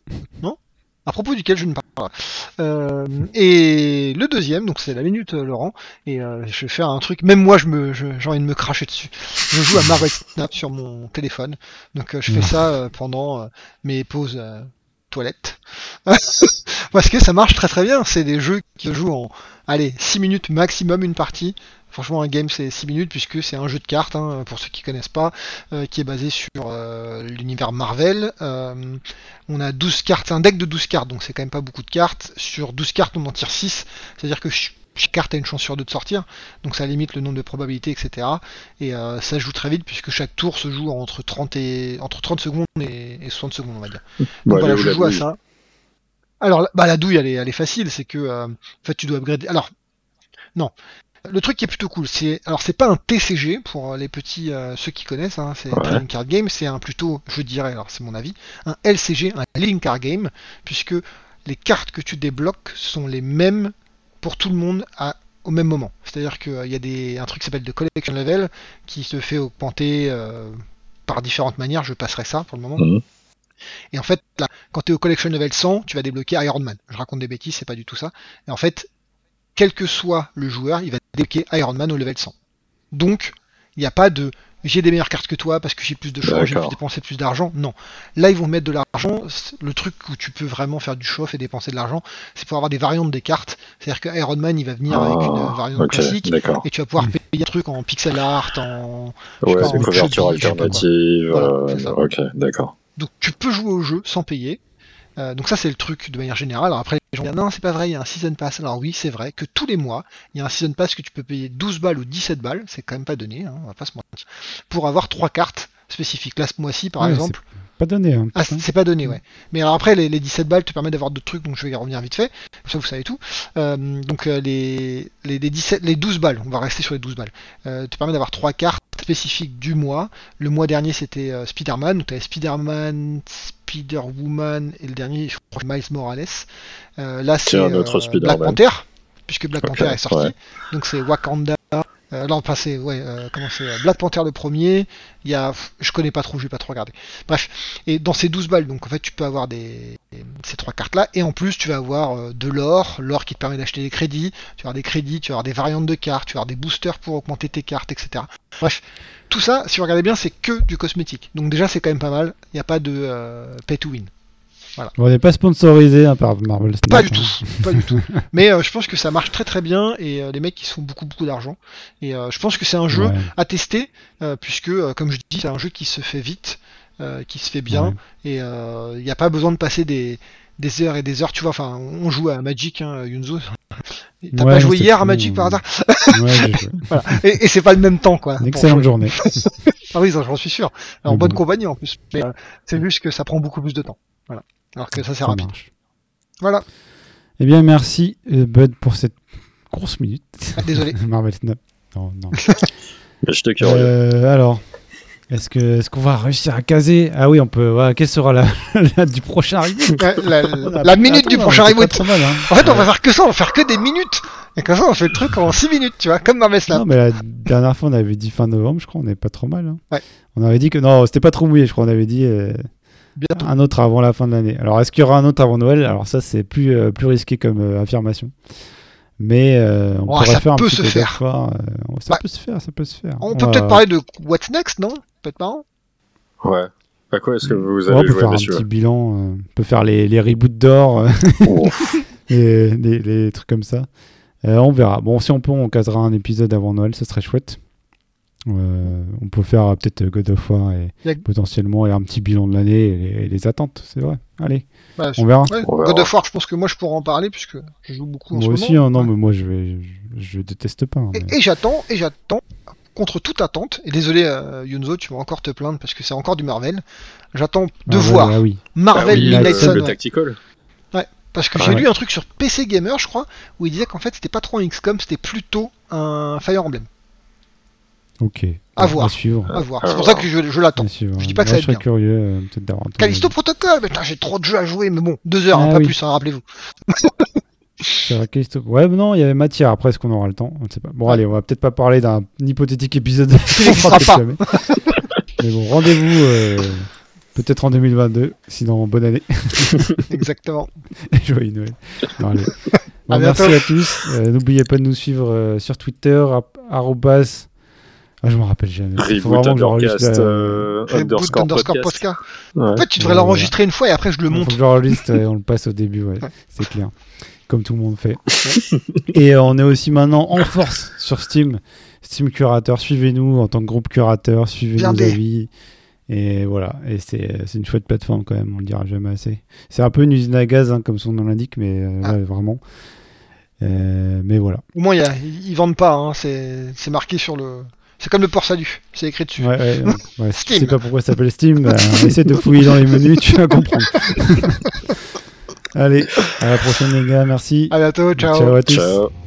Non? À propos duquel je ne parle pas. Euh, et le deuxième, donc c'est la minute euh, Laurent, et euh, je vais faire un truc, même moi je me, j'ai envie de me cracher dessus. Je joue à Marvel Snap sur mon téléphone, donc je fais ça pendant mes pauses toilettes. Parce que ça marche très très bien, c'est des jeux qui se jouent en, allez, 6 minutes maximum une partie, Franchement, un game c'est 6 minutes puisque c'est un jeu de cartes, hein, pour ceux qui connaissent pas, euh, qui est basé sur euh, l'univers Marvel. Euh, on a 12 cartes, c'est un deck de 12 cartes, donc c'est quand même pas beaucoup de cartes. Sur 12 cartes, on en tire 6, c'est-à-dire que chaque carte a une chance sur deux de sortir, donc ça limite le nombre de probabilités, etc. Et ça joue très vite puisque chaque tour se joue entre 30, et, entre 30 secondes et, 60 secondes, on va dire. Donc voilà, je joue à ça. Alors, bah, la douille, elle est, elle est facile, c'est que, en fait, tu dois upgrader. Alors, non, le truc qui est plutôt cool, c'est alors c'est pas un TCG pour les petits euh, ceux qui connaissent, hein, c'est un Card Game, c'est un plutôt, je dirais, alors c'est mon avis, un LCG, un Living Card Game, puisque les cartes que tu débloques sont les mêmes pour tout le monde à, au même moment. C'est-à-dire qu'il y a des, un truc qui s'appelle de Collection Level qui se fait augmenter euh, par différentes manières. Je passerai ça pour le moment. Mhm. Et en fait, là, quand tu es au Collection Level 100, tu vas débloquer Iron Man. Je raconte des bêtises, c'est pas du tout ça. Et en fait, quel que soit le joueur, il va débloquer Iron Man au level 100. Donc, il n'y a pas de j'ai des meilleures cartes que toi parce que j'ai plus de choix, j'ai dépensé plus d'argent. Non. Là, ils vont mettre de l'argent. Le truc où tu peux vraiment faire du chauffe et dépenser de l'argent, c'est pour avoir des variantes des cartes C'est-à-dire que Iron Man, il va venir avec une ah, variante classique, et tu vas pouvoir payer un truc en pixel art, en. Ouais, en couverture alternative. Euh, ok, d'accord. Donc tu peux jouer au jeu sans payer. Euh, donc ça c'est le truc de manière générale. Alors après les gens disent non c'est pas vrai, il y a un season pass. Alors oui c'est vrai que tous les mois il y a un season pass que tu peux payer 12 balles ou 17 balles, c'est quand même pas donné, hein, on va pas se mentir, pour avoir trois cartes spécifiques. Là ce mois-ci par exemple, pas donné. Hein, ah, c'est pas donné, ouais. Mais alors après, les, 17 balles te permettent d'avoir d'autres trucs, donc je vais y revenir vite fait. ça, vous savez tout. Euh, donc euh, les, les, 17, les 12 balles, on va rester sur les 12 balles, euh, te permet d'avoir trois cartes spécifiques du mois. Le mois dernier, c'était Spider-Man. Donc tu avais Spider-Man, Spider-Woman et le dernier, je crois, Miles Morales. là, c'est Black Panther, puisque Black Panther est sorti. Donc c'est Wakanda, euh, non, c'est ouais, euh, comment c'est euh, Black Panther le premier. Il y a, je connais pas trop, je vais pas trop regarder. Bref, et dans ces 12 balles, donc en fait, tu peux avoir des ces trois cartes là, et en plus, tu vas avoir de l'or, l'or qui te permet d'acheter des crédits. Tu vas avoir des crédits, tu vas avoir des variantes de cartes, tu vas avoir des boosters pour augmenter tes cartes, etc. Bref, tout ça, si vous regardez bien, c'est que du cosmétique. Donc déjà, c'est quand même pas mal. Il n'y a pas de pay to win. On n'est pas sponsorisé hein, par Marvel Snap. Pas du tout, pas du tout. Mais euh, je pense que ça marche très très bien et euh, les mecs ils se font beaucoup beaucoup d'argent. Et euh, je pense que c'est un jeu à tester puisque comme je dis c'est un jeu qui se fait vite, qui se fait bien et il n'y a pas besoin de passer des, des heures et des heures. Tu vois, enfin on joue à Magic, hein, Yunzo. T'as pas joué hier à Magic par hasard ouais, voilà. Et, et c'est pas le même temps quoi. Une excellente journée. ah oui, j'en suis sûr. En bonne compagnie en plus. Mais c'est juste que ça prend beaucoup plus de temps. Voilà. Alors que ça, c'est rapide. Voilà. Eh bien, merci, euh, Bud, pour cette grosse minute. Ah, désolé. Marvel Snap. Non, non. J'étais curieux. Euh, alors, est-ce que est-ce qu'on va réussir à caser? Ah oui, on peut. Voilà, quelle sera la, du prochain reboot La, minute du prochain reboot. Mal, hein. En fait, on va faire que ça, on va faire que des minutes. Et comme ça, on fait le truc en 6 minutes, tu vois, comme Marvel Snap. Non, mais la dernière fois, on avait dit fin novembre, je crois, on n'est pas trop mal. Hein. Ouais. On avait dit que non, c'était pas trop mouillé, je crois, on avait dit. Euh, un autre avant la fin de l'année. Alors, est-ce qu'il y aura un autre avant Noël? Alors, ça, c'est plus, euh, plus risqué comme euh, affirmation. Mais euh, on pourrait faire un petit se faire. ça bah, peut se faire, ça peut se faire. On, peut peut-être parler de What's Next, non? Peut-être pas Ouais. À quoi est-ce que vous avez On peut faire un petit bilan. on peut faire les, les reboots d'or. et les, les, trucs comme ça. on verra. Bon, si on peut, on casera un épisode avant Noël, ça serait chouette. Euh, on peut faire peut-être God of War et potentiellement et un petit bilan de l'année et, les attentes, c'est vrai. Allez, bah, on, verra. God of War, je pense que moi je pourrais en parler puisque je joue beaucoup en moi aussi, hein, non, mais moi je vais, je, déteste pas. Hein, et, j'attends, et j'attends contre toute attente. Et désolé, euh, Yunzo, tu vas encore te plaindre parce que c'est encore du Marvel. J'attends de voir ah Marvel ah Midnight Le tactical. Ouais, parce que j'ai lu un truc sur PC Gamer, je crois, où il disait qu'en fait c'était pas trop un XCOM, c'était plutôt un Fire Emblem. Ok. À voir. À voir. C'est pour ça que je, je l'attends. Je dis pas que ça va être bien. curieux euh, peut-être d'avoir. Callisto Protocol, mais j'ai trop de jeux à jouer, mais bon, deux heures, hein, ah pas plus, hein, rappelez-vous. C'est vrai, Callisto. Ouais, mais non, il y avait matière. Après, est-ce qu'on aura le temps? On ne sait pas. Bon, allez, on va peut-être pas parler d'un hypothétique épisode. pas. mais bon, rendez-vous euh, peut-être en 2022. Sinon, bonne année. Exactement. Joyeux Noël. merci à tous. Euh, n'oubliez pas de nous suivre sur Twitter, arrobas ah, je me rappelle jamais. Il faut vraiment que j'enregistre. Euh, underscore, podcast. En fait, tu devrais l'enregistrer une fois et après je le monte. Faut que j'enregistre et on le passe au début, ouais. C'est clair. Comme tout le monde fait. et euh, on est aussi maintenant en force sur Steam. Steam Curateur, suivez-nous en tant que groupe curateur, suivez nos avis. Et voilà, et c'est une chouette plateforme quand même, on le dira jamais assez. C'est un peu une usine à gaz, hein, comme son nom l'indique, mais euh, ah. vraiment. mais voilà. Au moins, ils vendent pas, hein, c'est marqué sur le, c'est comme le port salut, c'est écrit dessus. Ouais, sais pas pourquoi ça s'appelle Steam, bah, essaie de fouiller dans les menus, tu vas comprendre. Allez, à la prochaine les gars, merci. À bientôt, ciao. Ciao à tous. Ciao.